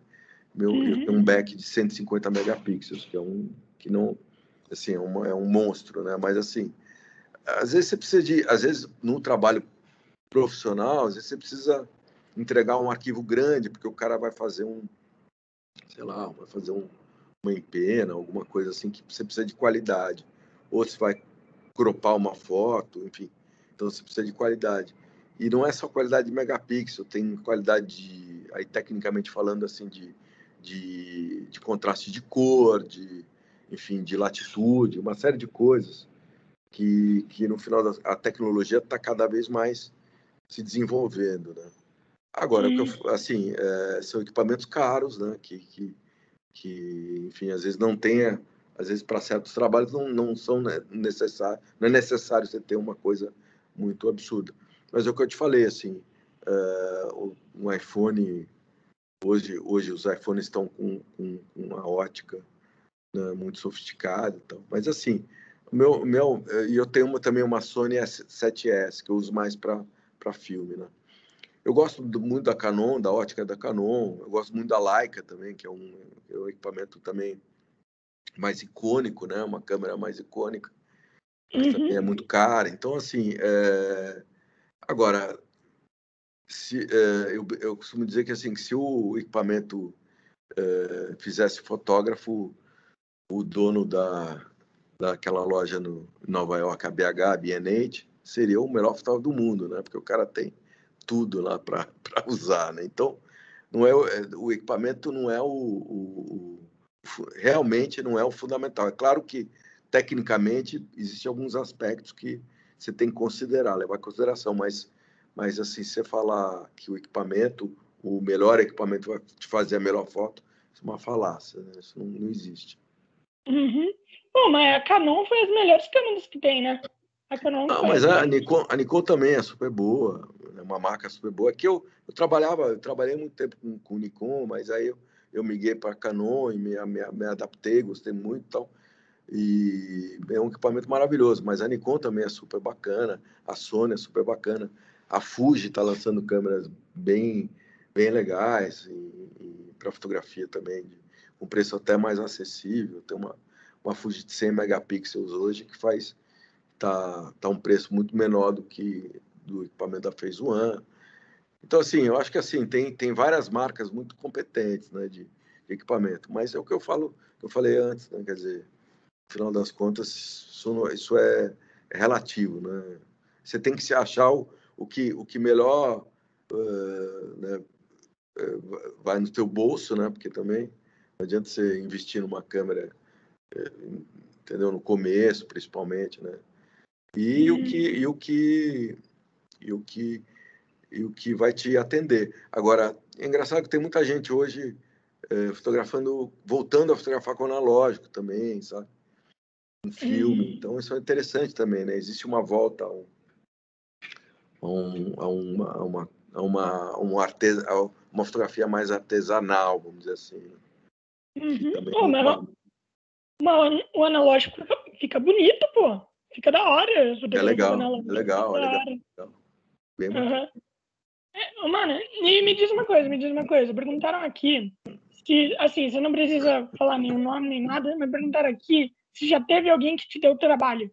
Meu, uhum. Eu tenho um back de 150 megapixels, que é um que não assim é, uma, é um monstro, né? Mas assim, às vezes você precisa de, às vezes no trabalho profissional, às vezes você precisa entregar um arquivo grande porque o cara vai fazer um, sei lá, vai fazer um, uma empena, alguma coisa assim que você precisa de qualidade, ou você vai cropar uma foto, enfim, então você precisa de qualidade. E não é só qualidade de megapixel, tem qualidade de, aí tecnicamente falando assim, de, de, de contraste de cor, de, enfim, de latitude, uma série de coisas que, que no final da, a tecnologia está cada vez mais se desenvolvendo, né? Agora, assim, é, são equipamentos caros, né? Que, que, que, enfim, às vezes não tenha, às vezes para certos trabalhos não, não são necessários, não é necessário você ter uma coisa muito absurda. Mas é o que eu te falei, assim, uh, um iPhone, hoje, hoje os iPhones estão com, com, uma ótica né, muito sofisticada, então. mas assim, meu, meu, e eu tenho uma, também uma Sony S7S que eu uso mais para filme, né? Eu gosto muito da Canon, da ótica da Canon, eu gosto muito da Leica também, que é um, é um equipamento também mais icônico, né? Uma câmera mais icônica, uhum. também é muito cara. Então, assim, é... agora, se, é, eu, eu costumo dizer que assim, se o equipamento é, fizesse fotógrafo, o dono da, daquela loja no Nova York, a BH, a B&H, seria o melhor fotógrafo do mundo, né? Porque o cara tem tudo lá para usar, né? Então, não é, é o equipamento não é o, o, o, realmente não é o fundamental. É claro que tecnicamente existem alguns aspectos que você tem que considerar, levar em consideração, mas mas assim, você falar que o equipamento, o melhor equipamento vai te fazer a melhor foto, isso é uma falácia, né? Isso não, não existe. Uhum. Bom, mas a Canon foi as melhores câmeras que tem, né? A Canon não, mas a Nikon, a Nikon também é super boa, é uma marca super boa. Aqui eu, eu trabalhava, eu trabalhei muito tempo com, com Nikon, mas aí eu, eu miguei para Canon e me, me, me, adaptei, gostei muito e tal. E é um equipamento maravilhoso, mas a Nikon também é super bacana, a Sony é super bacana, a Fuji está lançando câmeras bem, bem legais para fotografia também, de, um preço até mais acessível. Tem uma, uma Fuji de 100 megapixels hoje que faz tá, tá um preço muito menor do que do equipamento da Phase One. Então, assim, eu acho que assim tem, tem várias marcas muito competentes né, de, de equipamento, mas é o que eu falo, eu falei antes, né, quer dizer, no final das contas, isso, isso é, é, relativo, né? Você tem que se achar o, o, que, o que melhor uh, né, vai no teu bolso, né? Porque também não adianta você investir numa câmera, entendeu? No começo, principalmente, né? E o que e o que e o que e o que vai te atender. Agora, é engraçado que tem muita gente hoje é, fotografando, voltando a fotografar com analógico também, sabe? Um filme. Então, isso é interessante também, né? Existe uma volta a, um, a, um, a uma, a uma, a uma, um artes, uma fotografia mais artesanal, vamos dizer assim. Né? Uhum. Pô, mas uma, o analógico fica bonito, pô. Fica da hora. É legal, é legal, é legal. Bem uhum. é, mano, e me diz uma coisa, me diz uma coisa. Perguntaram aqui se, assim, você não precisa falar nenhum nome nem nada, mas perguntaram aqui se já teve alguém que te deu trabalho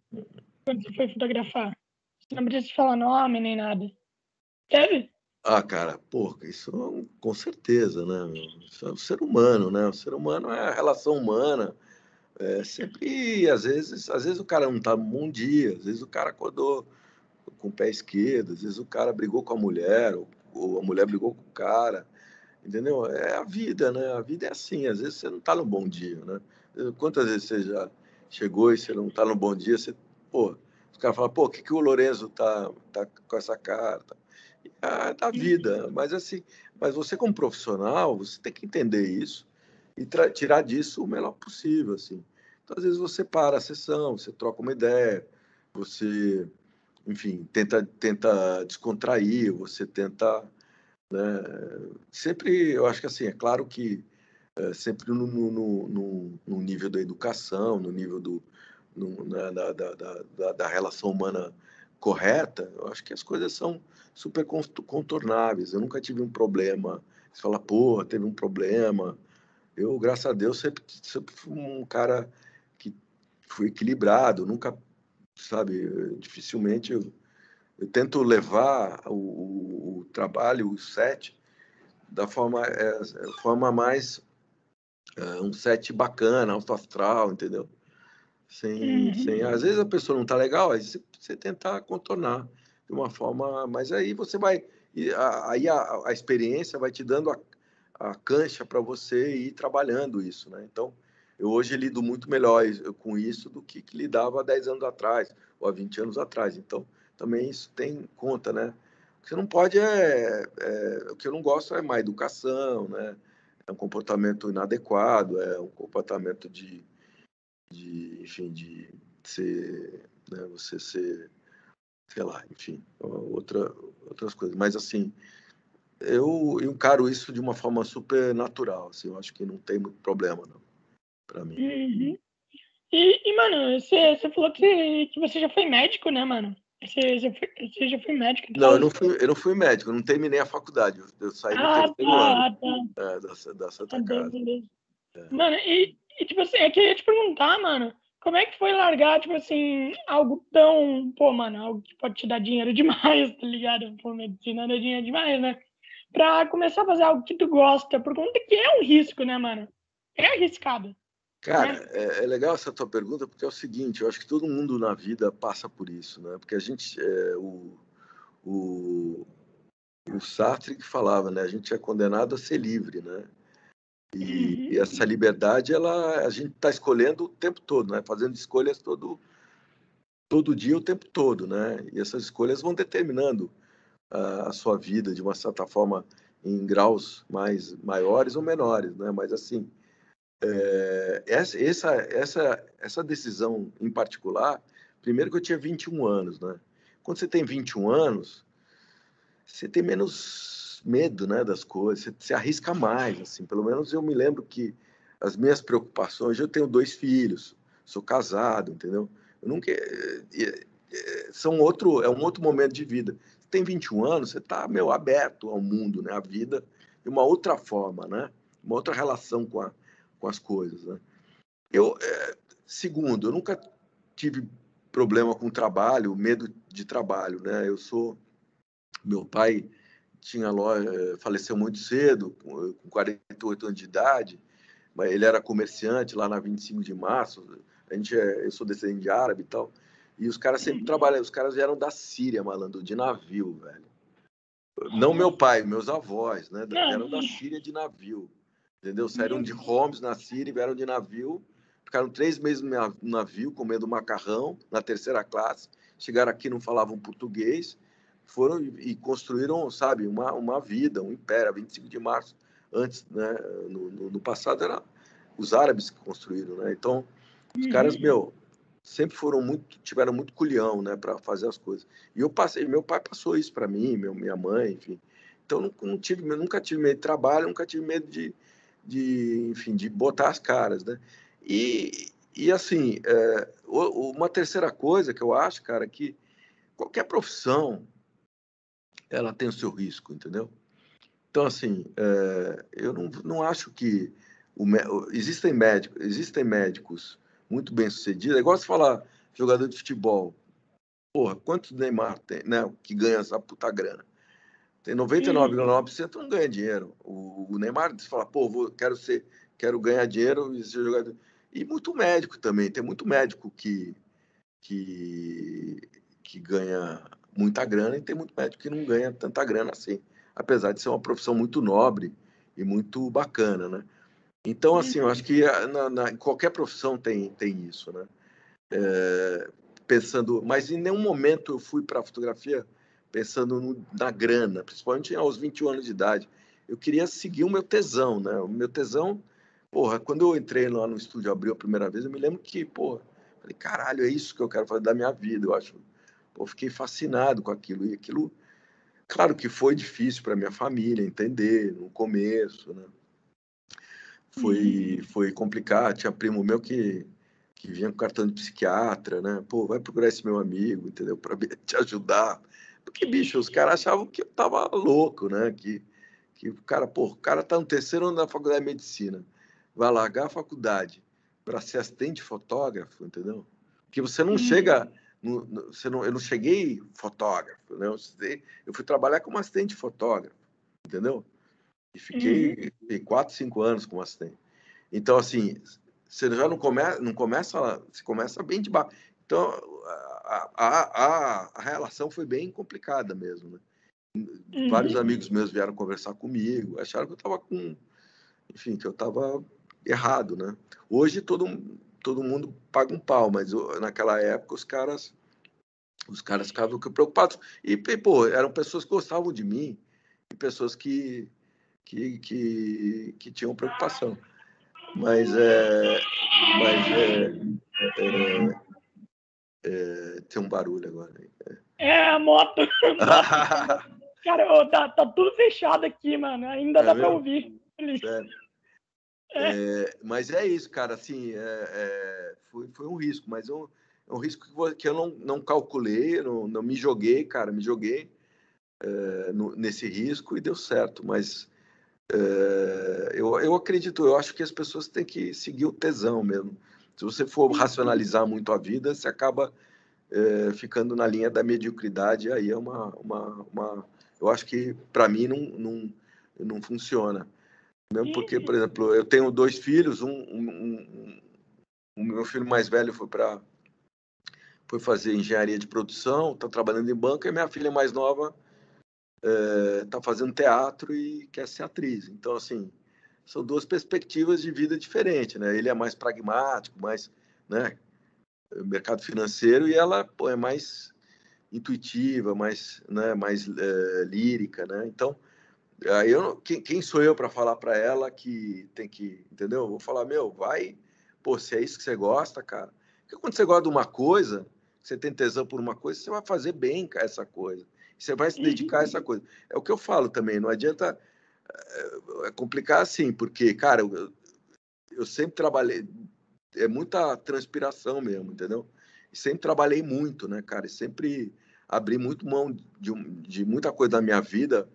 quando você foi fotografar. Você não precisa falar nome nem nada. Teve? Ah, cara, porra, isso com certeza, né? Isso é o ser humano, né? O ser humano é a relação humana. É sempre, às vezes, às vezes o cara não tá num bom dia, às vezes o cara acordou com o pé esquerdo, às vezes o cara brigou com a mulher, ou, ou a mulher brigou com o cara, entendeu? É a vida, né? A vida é assim, às vezes você não tá no bom dia, né? Quantas vezes você já chegou e você não tá no bom dia, você, pô, os caras falam, pô, o que, que o Lorenzo tá, tá com essa cara? É da vida, mas assim, mas você como profissional, você tem que entender isso e tirar disso o melhor possível, assim. Então, às vezes você para a sessão, você troca uma ideia, você, enfim, tenta, tenta descontrair, você tenta, né? Sempre, eu acho que assim, é claro que é, sempre no, no, no, no, nível da educação, no nível do, na, da, da, da, da, relação humana correta, eu acho que as coisas são super contornáveis. Eu nunca tive um problema. Você fala, pô, teve um problema. Eu, graças a Deus, sempre, sempre fui um cara que fui equilibrado, nunca, sabe, dificilmente eu, eu tento levar o, o, o, trabalho, o set, da forma, é, forma mais é, um set bacana, alto astral, entendeu? Sem, uhum. sem, às vezes a pessoa não está legal, aí você, você tentar contornar de uma forma, mas aí você vai, aí a, a experiência vai te dando a, a cancha para você ir trabalhando isso, né? Então, eu hoje lido muito melhor com isso do que, que lidava há 10 anos atrás ou há 20 anos atrás. Então, também isso tem conta, né? O que você não pode é, é o que eu não gosto é má educação, né? é um comportamento inadequado, é um comportamento de, de enfim, de ser, né, você ser, sei lá, enfim, outra, outras coisas. Mas, assim, eu encaro isso de uma forma super natural, assim, eu acho que não tem muito problema, não, para mim. Uhum. E, e, mano, você, você falou que, que você já foi médico, né, mano? Você já foi, você já foi médico? Então? Não, eu não fui, eu não fui médico, eu não terminei a faculdade. Eu, saí ah, no terceiro tá, ano tá. É, da, da Santa tá Casa. É. Mano, e, e, tipo assim, eu queria te perguntar, mano, como é que foi largar, tipo assim, algo tão, pô, mano, algo que pode te dar dinheiro demais, tá ligado? Pô, medicina dá dinheiro demais, né? Pra começar a fazer algo que tu gosta, por conta que é um risco, né, mano? É arriscado. Cara, né? é, é, legal essa tua pergunta porque é o seguinte, eu acho que todo mundo na vida passa por isso, né? Porque a gente, é, o, o, o Sartre que falava, né? A gente é condenado a ser livre, né? E, uhum. e essa liberdade, ela, a gente está escolhendo o tempo todo, né? Fazendo escolhas todo, todo dia, o tempo todo, né? E essas escolhas vão determinando a, a sua vida de uma certa forma em graus mais maiores ou menores, né? Mas assim, é, essa, essa, essa, essa decisão em particular, primeiro que eu tinha 21 anos, né? Quando você tem 21 anos, você tem menos medo, né, das coisas, você, você arrisca mais, assim. Pelo menos eu me lembro que as minhas preocupações, eu tenho dois filhos, sou casado, entendeu? Eu nunca são outro, é um outro momento de vida. Você tem 21 anos, você está meu aberto ao mundo, né, à vida de uma outra forma, né? Uma outra relação com a com as coisas. Né? Eu, é, segundo, eu nunca tive problema com trabalho, medo de trabalho. Né? Eu sou. Meu pai tinha loja, faleceu muito cedo, com 48 anos de idade, mas ele era comerciante lá na 25 de março. A gente é, eu sou descendente de árabe e tal. E os caras sempre trabalham, os caras vieram da Síria, malandro, de navio, velho. Não meu pai, meus avós, né? Vieram da Síria de navio entendeu? Saíram de Homs na Síria, vieram de navio, ficaram três meses no navio comendo macarrão na terceira classe, chegaram aqui não falavam português, foram e construíram, sabe, uma, uma vida, um império, 25 de março, antes, né, no, no, no passado era os árabes que construíram, né? Então, os caras, uhum. meu, sempre foram muito, tiveram muito culhão, né, para fazer as coisas. E eu passei, meu pai passou isso para mim, meu, minha mãe, enfim. Então, não, não tive, nunca tive medo de trabalho, nunca tive medo de, de, enfim, de botar as caras, né? E, e assim, é, uma terceira coisa que eu acho, cara, que qualquer profissão ela tem o seu risco, entendeu? Então, assim, é, eu não, não acho que o, existem médicos, existem médicos muito bem sucedidos. É igual você falar jogador de futebol. Porra, quantos Neymar tem, né? Que ganha essa puta grana? Tem 99,9% não ganha dinheiro. O, o Neymar fala, pô, vou, quero ser, quero ganhar dinheiro e ser jogador. E muito médico também. Tem muito médico que, que, que ganha muita grana e tem muito médico que não ganha tanta grana assim. Apesar de ser uma profissão muito nobre e muito bacana, né? Então, assim, eu acho que na, na, em qualquer profissão tem, tem isso, né? É, pensando, mas em nenhum momento eu fui para a fotografia pensando no, na grana, principalmente aos 21 anos de idade. Eu queria seguir o meu tesão, né? O meu tesão, porra, quando eu entrei lá no estúdio, abriu a primeira vez, eu me lembro que, porra, falei, caralho, é isso que eu quero fazer da minha vida, eu acho. Pô, fiquei fascinado com aquilo. E aquilo, claro que foi difícil para minha família entender no começo, né? Foi, uhum. foi complicado. Tinha primo meu que, que vinha com cartão de psiquiatra, né? Pô, vai procurar esse meu amigo, entendeu? Para te ajudar. Porque, bicho, os caras achavam que eu tava louco, né? Que, que o cara, pô, o cara tá no terceiro ano da faculdade de medicina, vai largar a faculdade para ser assistente fotógrafo, entendeu? Que você não uhum. chega, no, no, você não, eu não cheguei fotógrafo, né? Eu, eu fui trabalhar como assistente fotógrafo, entendeu? E fiquei uhum. quatro, cinco anos como assistente. Então, assim, você já não começa, não começa, você começa bem de baixo. Então, a, a, a, a relação foi bem complicada mesmo, né? Uhum. Vários amigos meus vieram conversar comigo, acharam que eu estava com, enfim, que eu estava errado, né? Hoje todo todo mundo paga um pau, mas naquela época os caras os caras ficavam preocupados e pô, eram pessoas que gostavam de mim e pessoas que que, que, que tinham preocupação. Mas é mas é, é, é tem um barulho agora. É, é a moto. Cara, tá, tá tudo fechado aqui, mano. Ainda é dá para ouvir. É. É, mas é isso, cara. Assim, é, foi, foi um risco, mas um, é um risco que eu não, não calculei, não, não me joguei, cara. Me joguei no, nesse risco e deu certo. Mas eu, eu acredito, eu acho que as pessoas têm que seguir o tesão mesmo. Se você for racionalizar muito a vida, você acaba ficando na linha da mediocridade. Aí é uma, uma, uma eu acho que para mim não, não, não funciona. Mesmo porque, por exemplo, eu tenho dois filhos, um, um, um, o meu filho mais velho foi para foi fazer engenharia de produção, está trabalhando em banco, e minha filha mais nova está é, fazendo teatro e quer ser atriz. Então, assim, são duas perspectivas de vida diferentes, né? Ele é mais pragmático, mais, né, mercado financeiro, e ela pô, é mais intuitiva, mais, né, mais é, lírica, né? Então, aí eu, quem, quem sou eu para falar para ela que tem que, entendeu? Eu vou falar, meu, vai, pô, se é isso que você gosta, cara. Porque quando você gosta de uma coisa, você tem tesão por uma coisa, você vai fazer bem essa coisa. Você vai se dedicar a essa coisa. É o que eu falo também, não adianta é, é complicar assim, porque, cara, eu, eu sempre trabalhei, é muita transpiração mesmo, entendeu? E sempre trabalhei muito, né, cara? E sempre abri muito mão de, de muita coisa da minha vida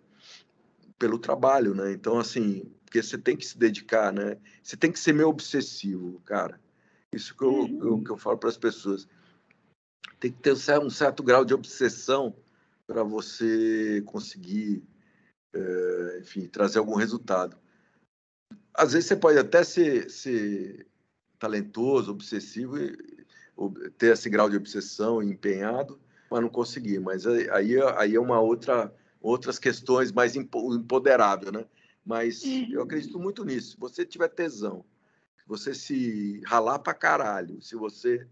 pelo trabalho, né? Então, assim, porque você tem que se dedicar, né? Você tem que ser meio obsessivo, cara. Isso que eu, uhum. eu que eu falo para as pessoas. Tem que ter um certo grau de obsessão para você conseguir, é, enfim, trazer algum resultado. Às vezes você pode até ser, ser talentoso, obsessivo, ter esse grau de obsessão empenhado, mas não conseguir. Mas aí, aí é uma outra outras questões mais empoderável, né? Mas uhum. eu acredito muito nisso. Se você tiver tesão, se você se ralar pra caralho, se você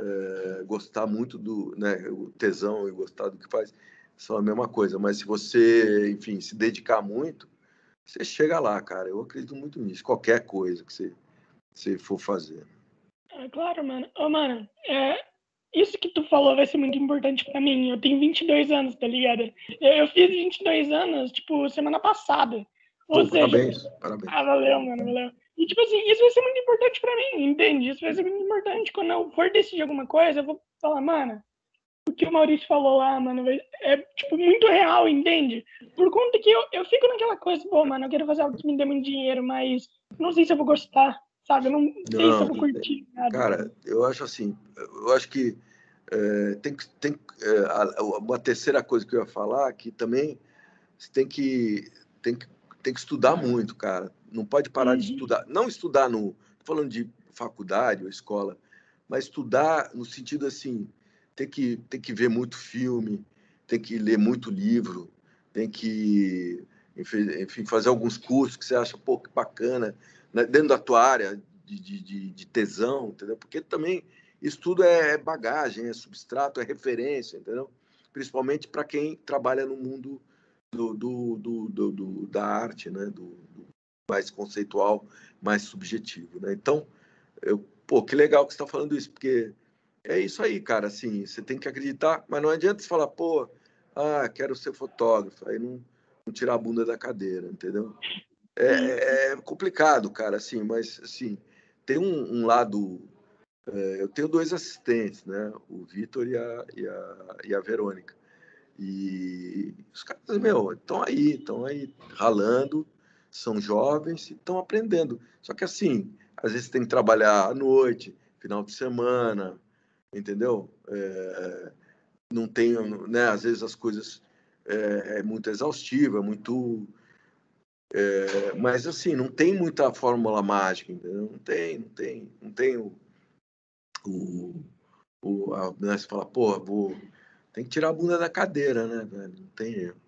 é, gostar muito do né, o tesão e gostar do que faz, são a mesma coisa. Mas se você, enfim, se dedicar muito, você chega lá, cara. Eu acredito muito nisso. Qualquer coisa que você, você for fazer. É claro, mano. Ô, mano, é, isso que tu falou vai ser muito importante para mim. Eu tenho 22 anos, tá ligado? Eu, eu fiz 22 anos, tipo, semana passada. Ou Pô, seja, parabéns, parabéns. Ah, valeu, mano, valeu. E, tipo assim, isso vai ser muito importante para mim, entende? Isso vai ser muito importante. Quando eu for decidir alguma coisa, eu vou falar, mano, que o Maurício falou lá, mano, é, tipo, muito real, entende? Por conta que eu, eu fico naquela coisa, pô, mano, eu quero fazer algo que me dê muito dinheiro, mas não sei se eu vou gostar sabe? Eu não, não sei se eu vou curtir nada. Cara, eu acho assim, eu acho que é, tem, tem é, uma terceira coisa que eu ia falar, que também você tem que, tem que, tem que estudar muito, cara. Não pode parar uhum. de estudar. Não estudar no, falando de faculdade ou escola, mas estudar no sentido assim, tem que, tem que ver muito filme, tem que ler muito livro, tem que, enfim, fazer alguns cursos que você acha, pô, que bacana, né, dentro da tua área de, de, de, tesão, entendeu? Porque também isso tudo é bagagem, é substrato, é referência, entendeu? Principalmente para quem trabalha no mundo do, do, do, do, da arte, né? Do, mais conceitual, mais subjetivo, né? Então, eu, pô, que legal que você está falando isso, porque é isso aí, cara. Assim, você tem que acreditar, mas não adianta você falar, pô, ah, quero ser fotógrafo, aí não, não tirar a bunda da cadeira, entendeu? É, é, é complicado, cara, assim, mas assim tem um, um lado. É, eu tenho dois assistentes, né? O Vitor e a, e, a, e a Verônica. E os caras, meu, estão aí, estão aí ralando, são jovens e estão aprendendo. Só que assim, às vezes tem que trabalhar à noite, final de semana, entendeu? É, não tem, né? Às vezes as coisas é, é muito exaustiva, muito é, mas assim, não tem muita fórmula mágica, entendeu? Não tem, não tem, não tem o. o, o a, né, você fala, pô, vou. Tem que tirar a bunda da cadeira, né, velho? Não tem erro.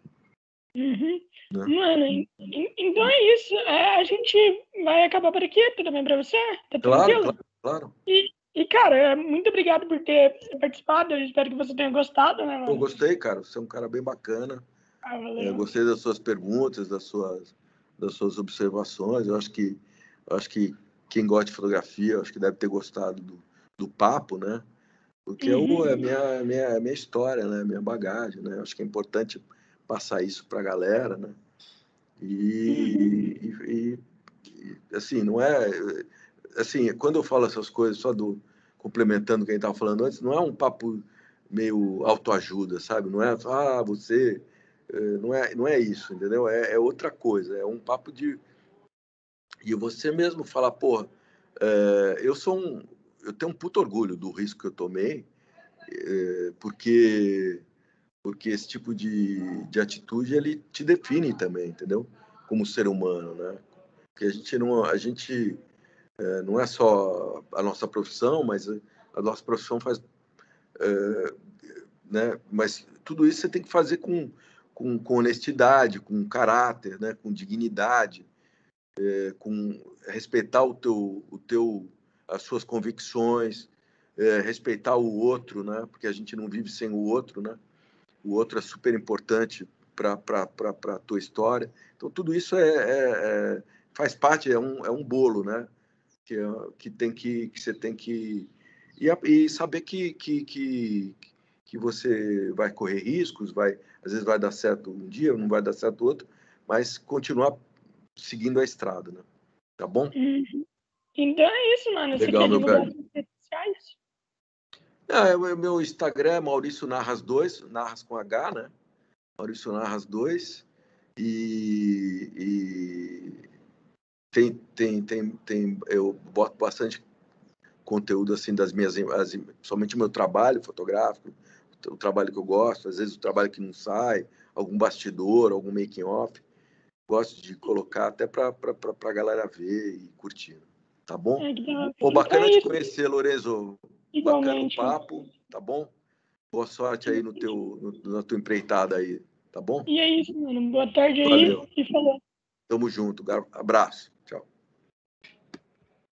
Uhum. Né? Mano, então é isso. É, a gente vai acabar por aqui. Tudo bem pra você? Tá claro, claro, claro. E, e, cara, muito obrigado por ter participado. Eu espero que você tenha gostado, né, mano? Eu gostei, cara. Você é um cara bem bacana. Ah, é, gostei das suas perguntas, das suas das suas observações. Eu acho que, eu acho que quem gosta de fotografia, acho que deve ter gostado do, do papo, né? Porque é uhum. é a minha, minha, minha história, né? Minha bagagem, né? Eu acho que é importante passar isso para a galera, né? E, uhum. e, e, assim, não é... Assim, quando eu falo essas coisas, só do... Complementando quem estava falando antes, não é um papo meio autoajuda, sabe? Não é, ah, você eh, não é, não é isso, entendeu? É, é outra coisa, é um papo de. E você mesmo falar, pô, é, eu sou um. Eu tenho um puto orgulho do risco que eu tomei, é, porque porque esse tipo de, de atitude ele te define também, entendeu? Como ser humano, né? Porque a gente não a gente é, não é só a nossa profissão, mas a nossa profissão faz, é, né? Mas tudo isso você tem que fazer com com, com honestidade, com caráter, né, com dignidade, é, com respeitar o teu, o teu, as suas convicções, respeitar o outro, né, porque a gente não vive sem o outro, né, o outro é super importante para a tua história. Então tudo isso é, é, é, faz parte, é um, é um bolo, né, que, é, que tem que, que você tem que e, e saber que, que, que, que você vai correr riscos, vai às vezes vai dar certo um dia, não vai dar certo outro, mas continuar seguindo a estrada, né? Tá bom? Uhum. Então é isso, mano. Legal, meu velho. Sociais? É, meu Instagram é Maurício Narras 2, Narras com H, né? Maurício Narras 2. E, e tem, tem, tem, tem, eu boto bastante conteúdo assim das minhas, as, somente o meu trabalho fotográfico, o trabalho que eu gosto, às vezes o trabalho que não sai, algum bastidor, algum making off. Gosto de colocar até para a galera ver e curtir. Tá bom? É, Pô, bacana te conhecer, Lorenzo. Igualmente. Bacana o papo, tá bom? Boa sorte aí no teu, no, na tua empreitada aí, tá bom? E é isso, mano. Boa tarde aí Valeu. e falou. Tamo junto. Abraço.